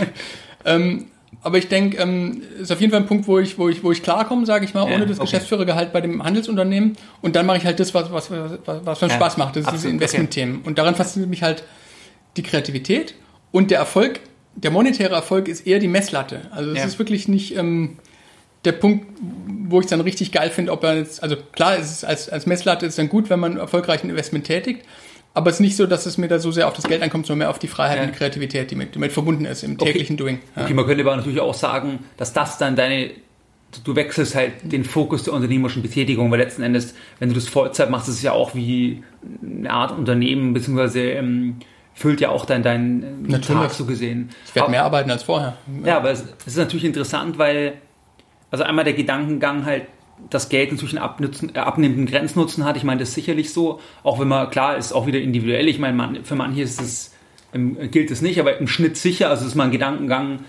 Speaker 3: ähm, aber ich denke, ähm, ist auf jeden Fall ein Punkt, wo ich, wo ich, wo ich klarkomme, sage ich mal, ja, ohne das okay. Geschäftsführergehalt bei dem Handelsunternehmen. Und dann mache ich halt das, was, was, was, was schon ja, Spaß macht. Das sind Investmentthemen. Okay. Und daran fasziniert mich halt die Kreativität und der Erfolg. Der monetäre Erfolg ist eher die Messlatte. Also es ja. ist wirklich nicht ähm, der Punkt, wo ich es dann richtig geil finde, ob er jetzt, also klar, es ist als, als Messlatte ist es dann gut, wenn man erfolgreich ein Investment tätigt. Aber es ist nicht so, dass es mir da so sehr auf das Geld ankommt, sondern mehr auf die Freiheit ja. und die Kreativität, die mit, die mit verbunden ist im täglichen
Speaker 1: okay.
Speaker 3: Doing.
Speaker 1: Ja. Okay, man könnte aber natürlich auch sagen, dass das dann deine, du wechselst halt den Fokus der unternehmerischen Betätigung, weil letzten Endes, wenn du das Vollzeit machst, ist es ja auch wie eine Art Unternehmen, beziehungsweise ähm, füllt ja auch dein, dein
Speaker 3: äh, Tag so gesehen. Ich werde mehr arbeiten als vorher.
Speaker 1: Ja, aber es, es ist natürlich interessant, weil, also einmal der Gedankengang halt, das Geld inzwischen abnützen, äh, abnehmenden Grenznutzen hat. Ich meine, das ist sicherlich so, auch wenn man, klar, ist auch wieder individuell. Ich meine, man, für manche ist es, ähm, gilt es nicht, aber im Schnitt sicher. Also es ist mal ein Gedankengang,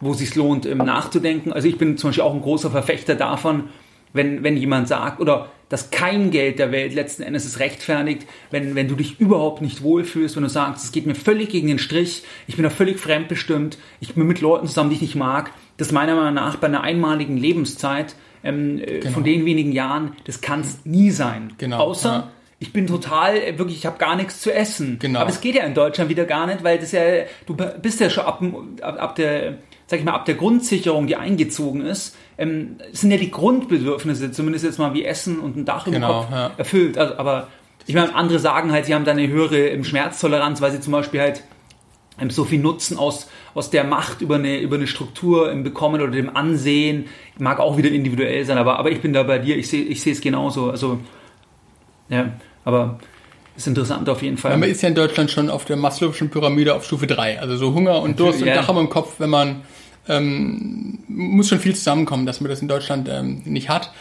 Speaker 1: wo es sich lohnt, ähm, nachzudenken. Also ich bin zum Beispiel auch ein großer Verfechter davon, wenn, wenn jemand sagt, oder dass kein Geld der Welt letzten Endes es rechtfertigt, wenn, wenn du dich überhaupt nicht wohlfühlst, wenn du sagst, es geht mir völlig gegen den Strich, ich bin da völlig fremdbestimmt, ich bin mit Leuten zusammen, die ich nicht mag, das meiner Meinung nach bei einer einmaligen Lebenszeit ähm, äh, genau. von den wenigen Jahren, das kann es nie sein.
Speaker 3: Genau.
Speaker 1: Außer ja. ich bin total, äh, wirklich, ich habe gar nichts zu essen.
Speaker 3: Genau.
Speaker 1: Aber es geht ja in Deutschland wieder gar nicht, weil das ja, du bist ja schon ab, ab, ab der, sag ich mal, ab der Grundsicherung, die eingezogen ist, ähm, sind ja die Grundbedürfnisse, zumindest jetzt mal wie Essen und ein Dach im genau, Kopf, ja. erfüllt. Also, aber ich meine, andere sagen halt, sie haben da eine höhere ähm, Schmerztoleranz, weil sie zum Beispiel halt ähm, so viel Nutzen aus, aus der Macht über eine, über eine Struktur ähm, bekommen oder dem Ansehen. Mag auch wieder individuell sein, aber, aber ich bin da bei dir, ich sehe ich es genauso. Also, ja, aber ist interessant auf jeden Fall.
Speaker 3: Ja, man ist ja in Deutschland schon auf der Maslow'schen Pyramide auf Stufe 3. Also so Hunger und Durst ja. und Dach im Kopf, wenn man ähm, muss schon viel zusammenkommen, dass man das in Deutschland ähm, nicht hat.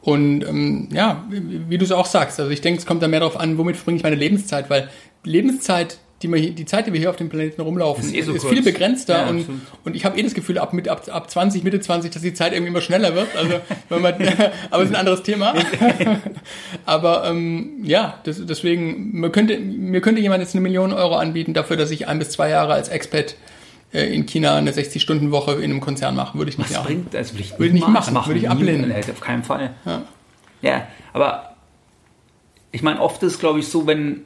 Speaker 3: Und ähm, ja, wie, wie du es auch sagst, also ich denke, es kommt da mehr darauf an, womit verbringe ich meine Lebenszeit, weil Lebenszeit die, wir hier, die Zeit, die wir hier auf dem Planeten rumlaufen, ist, eh so ist viel begrenzter ja, und, und ich habe eh das Gefühl, ab, mit, ab, ab 20, Mitte 20, dass die Zeit irgendwie immer schneller wird. Also, wenn man, aber es ist ein anderes Thema. aber ähm, ja, das, deswegen, man könnte, mir könnte jemand jetzt eine Million Euro anbieten dafür, dass ich ein bis zwei Jahre als Expat in China eine 60-Stunden-Woche in einem Konzern mache. Würde ich nicht
Speaker 1: Was bringt das? Würde ich,
Speaker 3: würde ich nicht machen, machen, würde ich ablehnen.
Speaker 1: Nie, auf keinen Fall. Ja, ja aber ich meine, oft ist es, glaube ich, so, wenn,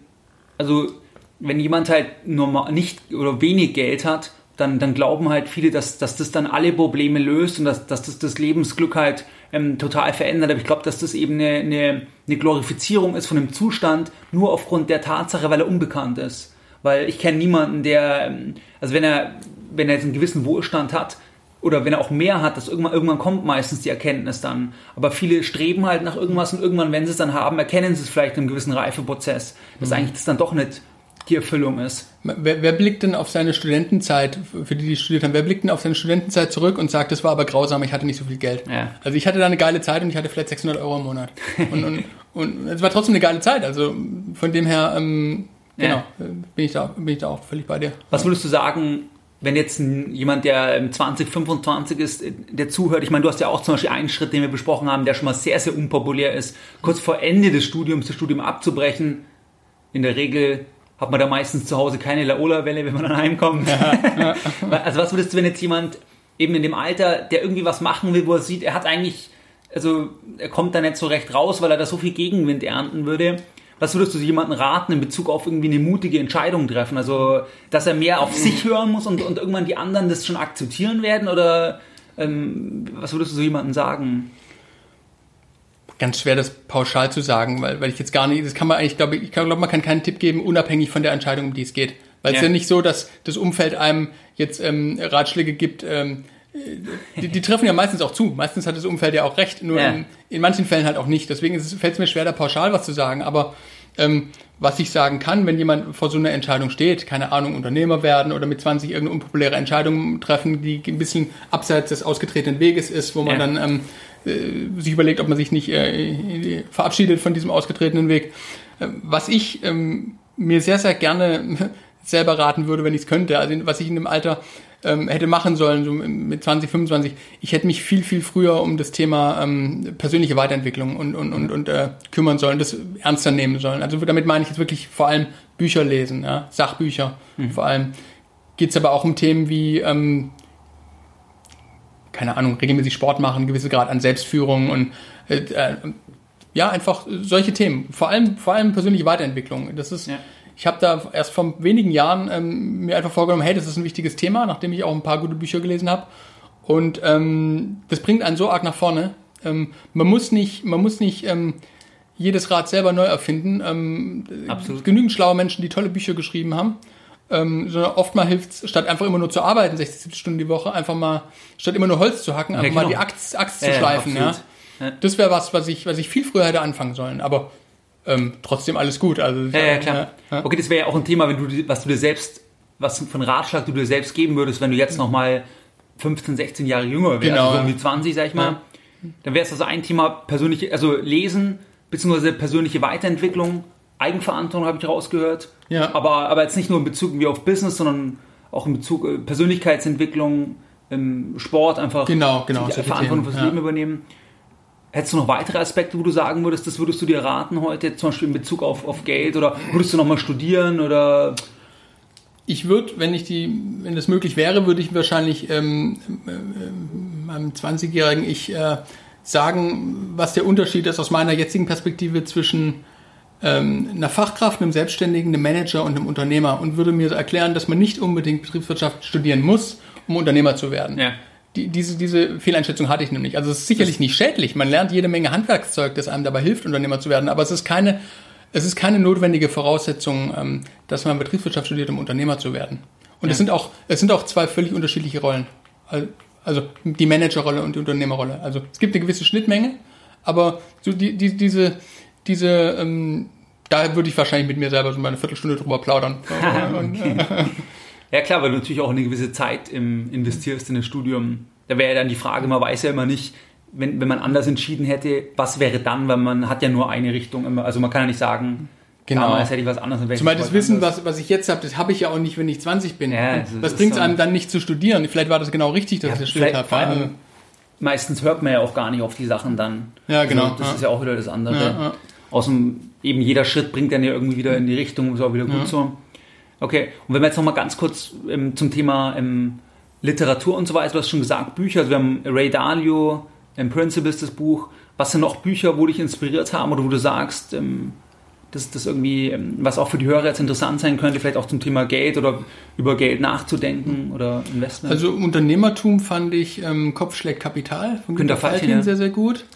Speaker 1: also wenn jemand halt normal, nicht oder wenig Geld hat, dann, dann glauben halt viele, dass, dass das dann alle Probleme löst und dass, dass das das Lebensglück halt ähm, total verändert. Aber ich glaube, dass das eben eine, eine, eine Glorifizierung ist von dem Zustand, nur aufgrund der Tatsache, weil er unbekannt ist. Weil ich kenne niemanden, der, ähm, also wenn er, wenn er jetzt einen gewissen Wohlstand hat, oder wenn er auch mehr hat, dass irgendwann, irgendwann kommt meistens die Erkenntnis dann. Aber viele streben halt nach irgendwas und irgendwann, wenn sie es dann haben, erkennen sie es vielleicht in einem gewissen Reifeprozess, dass mhm. eigentlich das dann doch nicht die Erfüllung ist.
Speaker 3: Wer, wer, blickt denn auf seine Studentenzeit, für die, die studiert haben, wer blickt denn auf seine Studentenzeit zurück und sagt, das war aber grausam, ich hatte nicht so viel Geld? Ja. Also ich hatte da eine geile Zeit und ich hatte vielleicht 600 Euro im Monat. Und, und, und es war trotzdem eine geile Zeit. Also von dem her, ähm, genau, ja. bin, ich da, bin ich da auch völlig bei dir.
Speaker 1: Was würdest du sagen, wenn jetzt jemand, der 20, 25 ist, der zuhört, ich meine, du hast ja auch zum Beispiel einen Schritt, den wir besprochen haben, der schon mal sehr, sehr unpopulär ist, kurz vor Ende des Studiums, das Studium abzubrechen. In der Regel hat man da meistens zu Hause keine Laola-Welle, wenn man dann heimkommt. Ja, also was würdest du, wenn jetzt jemand eben in dem Alter, der irgendwie was machen will, wo er sieht, er hat eigentlich, also er kommt da nicht so recht raus, weil er da so viel Gegenwind ernten würde. Was würdest du jemandem raten in Bezug auf irgendwie eine mutige Entscheidung treffen? Also, dass er mehr auf sich hören muss und, und irgendwann die anderen das schon akzeptieren werden? Oder ähm, was würdest du so jemandem sagen?
Speaker 3: ganz schwer, das pauschal zu sagen, weil, weil ich jetzt gar nicht, das kann man eigentlich, glaube ich, ich glaube, man kann keinen Tipp geben, unabhängig von der Entscheidung, um die es geht. Weil ja. es ja nicht so, dass das Umfeld einem jetzt ähm, Ratschläge gibt, ähm, die, die treffen ja meistens auch zu. Meistens hat das Umfeld ja auch recht, nur ja. in, in, manchen Fällen halt auch nicht. Deswegen fällt es mir schwer, da pauschal was zu sagen. Aber ähm, was ich sagen kann, wenn jemand vor so einer Entscheidung steht, keine Ahnung, Unternehmer werden oder mit 20 irgendeine unpopuläre Entscheidung treffen, die ein bisschen abseits des ausgetretenen Weges ist, wo man ja. dann ähm, äh, sich überlegt, ob man sich nicht äh, verabschiedet von diesem ausgetretenen Weg. Äh, was ich ähm, mir sehr, sehr gerne selber raten würde, wenn ich es könnte, also was ich in dem Alter ähm, hätte machen sollen, so mit 20, 25. Ich hätte mich viel, viel früher um das Thema ähm, persönliche Weiterentwicklung und, und, und, und äh, kümmern sollen, das ernster nehmen sollen. Also damit meine ich jetzt wirklich vor allem Bücher lesen, ja? Sachbücher mhm. vor allem. Geht es aber auch um Themen wie, ähm, keine Ahnung, regelmäßig Sport machen, gewisse Grad an Selbstführung und äh, äh, ja, einfach solche Themen. Vor allem, vor allem persönliche Weiterentwicklung. Das ist, ja. Ich habe da erst vor wenigen Jahren ähm, mir einfach vorgenommen, hey, das ist ein wichtiges Thema, nachdem ich auch ein paar gute Bücher gelesen habe. Und ähm, das bringt einen so arg nach vorne. Ähm, man muss nicht, man muss nicht ähm, jedes Rad selber neu erfinden. Ähm, Absolut. Genügend schlaue Menschen, die tolle Bücher geschrieben haben. Ähm, sondern oft mal hilft es, statt einfach immer nur zu arbeiten, 60, 70 Stunden die Woche, einfach mal, statt immer nur Holz zu hacken, einfach ja, genau. mal die Axt, Axt zu schleifen. Ja, das wäre was, was ich, was ich viel früher hätte anfangen sollen. Aber ähm, trotzdem alles gut. Also,
Speaker 1: ja, ja, klar. Ja. Okay, das wäre ja auch ein Thema, wenn du, was du dir selbst, was von Ratschlag du dir selbst geben würdest, wenn du jetzt nochmal 15, 16 Jahre jünger wärst, genau, also um die 20, sag ich mal. Dann wäre es also ein Thema persönliche, also Lesen, beziehungsweise persönliche Weiterentwicklung, Eigenverantwortung habe ich rausgehört. Ja. Aber, aber jetzt nicht nur in Bezug wie auf Business, sondern auch in Bezug äh, Persönlichkeitsentwicklung, im Sport einfach
Speaker 3: genau, genau,
Speaker 1: Verantwortung fürs. Leben übernehmen. Hättest du noch weitere Aspekte, wo du sagen würdest, das würdest du dir raten heute, zum Beispiel in Bezug auf, auf Geld oder würdest du nochmal studieren oder?
Speaker 3: Ich würde, wenn ich die, wenn das möglich wäre, würde ich wahrscheinlich ähm, äh, meinem 20-jährigen Ich äh, sagen, was der Unterschied ist aus meiner jetzigen Perspektive zwischen ähm, einer Fachkraft, einem Selbstständigen, einem Manager und einem Unternehmer und würde mir erklären, dass man nicht unbedingt Betriebswirtschaft studieren muss, um Unternehmer zu werden. Ja die, diese, diese Fehleinschätzung hatte ich nämlich. Also es ist sicherlich nicht schädlich. Man lernt jede Menge Handwerkszeug, das einem dabei hilft, Unternehmer zu werden. Aber es ist keine, es ist keine notwendige Voraussetzung, ähm, dass man Betriebswirtschaft studiert, um Unternehmer zu werden. Und ja. es sind auch, es sind auch zwei völlig unterschiedliche Rollen. Also die Managerrolle und die Unternehmerrolle. Also es gibt eine gewisse Schnittmenge, aber so die, die, diese, diese, ähm, da würde ich wahrscheinlich mit mir selber so mal eine Viertelstunde drüber plaudern.
Speaker 1: äh, ja klar, weil du natürlich auch eine gewisse Zeit im, investierst in das Studium. Da wäre ja dann die Frage, man weiß ja immer nicht, wenn, wenn man anders entschieden hätte, was wäre dann, weil man hat ja nur eine Richtung immer. Also man kann ja nicht sagen,
Speaker 3: Genau. Damals hätte ich was anderes. Zumal das Wissen, was, was ich jetzt habe, das habe ich ja auch nicht, wenn ich 20 bin. Ja, also was bringt es einem dann nicht zu studieren? Vielleicht war das genau richtig, dass ja, ich das studiert habe.
Speaker 1: Also meistens hört man ja auch gar nicht auf die Sachen dann.
Speaker 3: Ja, genau.
Speaker 1: Also das ja. ist ja auch wieder das andere. Ja. Außerdem eben jeder Schritt bringt dann ja irgendwie wieder in die Richtung, ist auch wieder gut so. Okay, und wenn wir jetzt nochmal ganz kurz ähm, zum Thema ähm, Literatur und so weiter, du hast schon gesagt, Bücher, also wir haben Ray Dalio, ähm, Principles, das Buch. Was sind noch Bücher, wo dich inspiriert haben oder wo du sagst, ähm, dass das irgendwie, ähm, was auch für die Hörer jetzt interessant sein könnte, vielleicht auch zum Thema Geld oder über Geld nachzudenken oder Investment?
Speaker 3: Also Unternehmertum fand ich ähm, Kopf schlägt Kapital von Günter Faltin ja. sehr, sehr gut.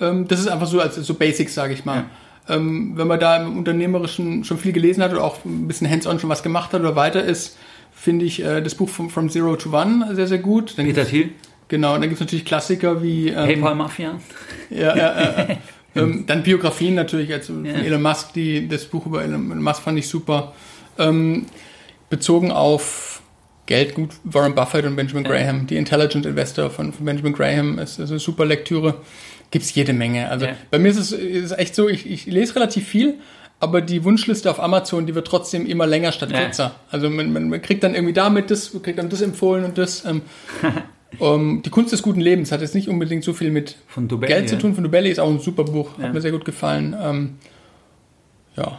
Speaker 3: Ähm, das ist einfach so als so Basics, sage ich mal. Ja. Ähm, wenn man da im Unternehmerischen schon viel gelesen hat oder auch ein bisschen hands-on schon was gemacht hat oder weiter ist, finde ich äh, das Buch from, from, Zero to One sehr, sehr gut.
Speaker 1: Dann Peter Thiel.
Speaker 3: Genau, und dann gibt es natürlich Klassiker wie...
Speaker 1: Ähm, PayPal Mafia.
Speaker 3: Ja, ja, äh, ähm, dann Biografien natürlich, also ja. Elon Musk, die, das Buch über Elon Musk fand ich super. Ähm, bezogen auf Geld, gut, Warren Buffett und Benjamin Graham. Die Intelligent Investor von, von Benjamin Graham ist, ist eine super Lektüre gibt es jede Menge. Also ja. bei mir ist es ist echt so, ich, ich lese relativ viel, aber die Wunschliste auf Amazon, die wird trotzdem immer länger statt kürzer. Ja. Also man, man, man, kriegt dann irgendwie damit das, kriegt dann das empfohlen und das. Ähm, um, die Kunst des guten Lebens hat jetzt nicht unbedingt so viel mit Dubelli, Geld zu tun. Von Dubelli ist auch ein super Buch, ja. hat mir sehr gut gefallen. Ähm,
Speaker 1: ja.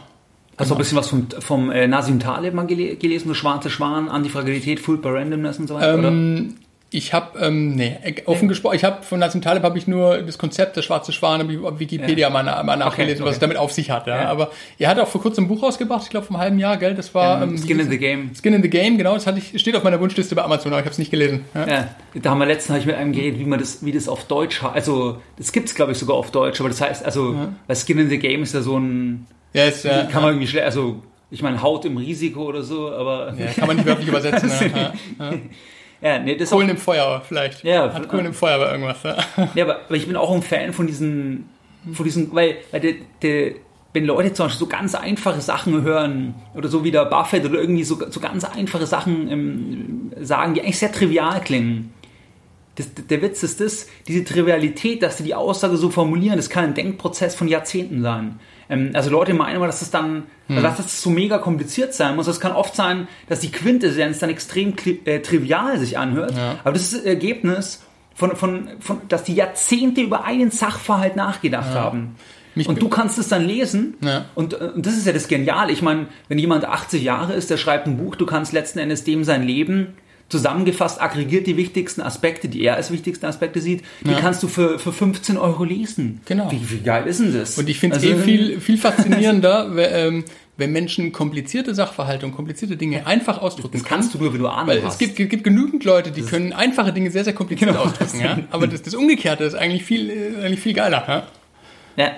Speaker 1: Hast du ein bisschen was vom, vom äh, Nasim Taleb mal gelesen, Schwarze Schwan, Antifragilität, Food by Randomness und so weiter,
Speaker 3: ähm, oder? Ich habe, ähm, nee, offen gesprochen, ich habe von Nassim Taleb habe ich nur das Konzept der schwarze Schwan auf Wikipedia ja. mal, mal nachgelesen, okay, okay. was es damit auf sich hat. Ja. ja. Aber er hat auch vor kurzem ein Buch rausgebracht, ich glaube vom halben Jahr, gell? Das war
Speaker 1: ähm, Skin in the Game.
Speaker 3: Skin in the Game, genau. Das hatte ich, steht auf meiner Wunschliste bei Amazon, aber ich habe es nicht gelesen.
Speaker 1: Ja. ja. da haben wir letztens habe ich mit einem geredet, wie man das, wie das auf Deutsch, also das gibt's glaube ich sogar auf Deutsch, aber das heißt, also weil Skin in the Game ist ja so ein, ist, ja, kann man irgendwie schlecht, also ich meine Haut im Risiko oder so, aber
Speaker 3: ja, kann man nicht wirklich übersetzen. ja. Ja, nee, das Kohlen auch, im Feuer vielleicht. Ja, Hat Kohlen im Feuer bei irgendwas. Ja,
Speaker 1: ja aber, aber, ich bin auch ein Fan von diesen, von diesen weil, weil der, der, wenn Leute zum Beispiel so ganz einfache Sachen hören oder so wie der Buffett oder irgendwie so, so ganz einfache Sachen ähm, sagen, die eigentlich sehr trivial klingen, das, der Witz ist das, diese Trivialität, dass sie die Aussage so formulieren, das kann ein Denkprozess von Jahrzehnten sein. Ähm, also Leute meinen immer, dass das dann, hm. dass das so mega kompliziert sein muss. Es kann oft sein, dass die Quintessenz dann extrem äh, trivial sich anhört. Ja. Aber das ist das Ergebnis von, von, von, dass die Jahrzehnte über einen Sachverhalt nachgedacht ja. haben. Mich und du kannst es dann lesen. Ja. Und, äh, und das ist ja das Geniale. Ich meine, wenn jemand 80 Jahre ist, der schreibt ein Buch, du kannst letzten Endes dem sein Leben zusammengefasst, aggregiert die wichtigsten Aspekte, die er als wichtigsten Aspekte sieht, die ja. kannst du für, für 15 Euro lesen.
Speaker 3: Genau.
Speaker 1: Wie, wie geil ist denn das?
Speaker 3: Und ich finde es also, eh viel, viel faszinierender, ähm, wenn Menschen komplizierte Sachverhalte und komplizierte Dinge einfach ausdrücken
Speaker 1: Das kannst du nur, wenn du Ahnung
Speaker 3: Weil hast. Es gibt, gibt genügend Leute, die das können einfache Dinge sehr, sehr kompliziert genau, ausdrücken. Ja? Aber das, das Umgekehrte ist eigentlich viel, äh, eigentlich viel geiler. Ja?
Speaker 1: ja.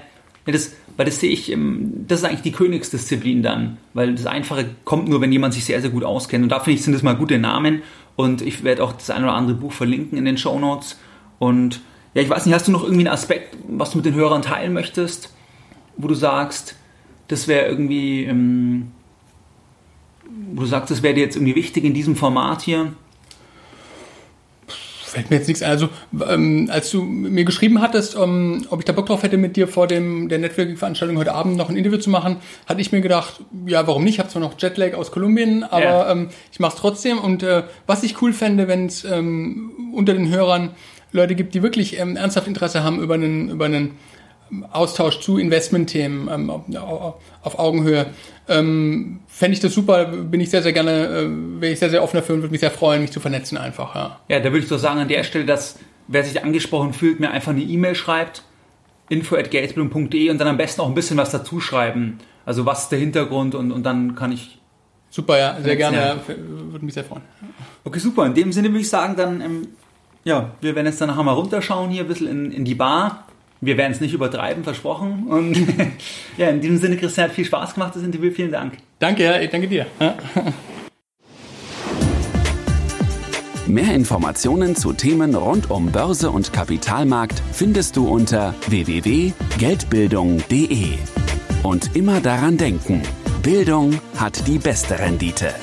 Speaker 1: Das, weil das sehe ich, das ist eigentlich die Königsdisziplin dann, weil das Einfache kommt nur, wenn jemand sich sehr, sehr gut auskennt. Und da finde ich, sind das mal gute Namen und ich werde auch das ein oder andere Buch verlinken in den Show Notes. Und ja, ich weiß nicht, hast du noch irgendwie einen Aspekt, was du mit den Hörern teilen möchtest, wo du sagst, das wäre irgendwie, ähm, wo du sagst, das wäre dir jetzt irgendwie wichtig in diesem Format hier?
Speaker 3: Fällt mir jetzt nichts ein. Also, ähm, als du mir geschrieben hattest, ähm, ob ich da Bock drauf hätte, mit dir vor dem, der Networking-Veranstaltung heute Abend noch ein Interview zu machen, hatte ich mir gedacht, ja, warum nicht? Ich habe zwar noch Jetlag aus Kolumbien, aber ja. ähm, ich mache es trotzdem. Und äh, was ich cool fände, wenn es ähm, unter den Hörern Leute gibt, die wirklich ähm, ernsthaft Interesse haben über einen, über einen Austausch zu Investmentthemen ähm, auf, Augenhöhe. Ähm, Fände ich das super, bin ich sehr, sehr gerne, äh, wäre ich sehr, sehr offen dafür und würde mich sehr freuen, mich zu vernetzen einfach. Ja,
Speaker 1: ja da würde ich so sagen an der Stelle, dass wer sich angesprochen fühlt, mir einfach eine E-Mail schreibt, info.geldbildung.de und dann am besten auch ein bisschen was dazu schreiben. Also was ist der Hintergrund und, und dann kann ich.
Speaker 3: Super, ja, sehr gerne, ja. würde mich sehr freuen.
Speaker 1: Okay, super. In dem Sinne würde ich sagen, dann, ähm, ja, wir werden jetzt dann nachher mal runterschauen hier ein bisschen in, in die Bar wir werden es nicht übertreiben, versprochen. Und ja, in diesem Sinne, Christian, hat viel Spaß gemacht, das Interview. Vielen Dank.
Speaker 3: Danke, ja, ich danke dir.
Speaker 2: Mehr Informationen zu Themen rund um Börse und Kapitalmarkt findest du unter www.geldbildung.de. Und immer daran denken, Bildung hat die beste Rendite.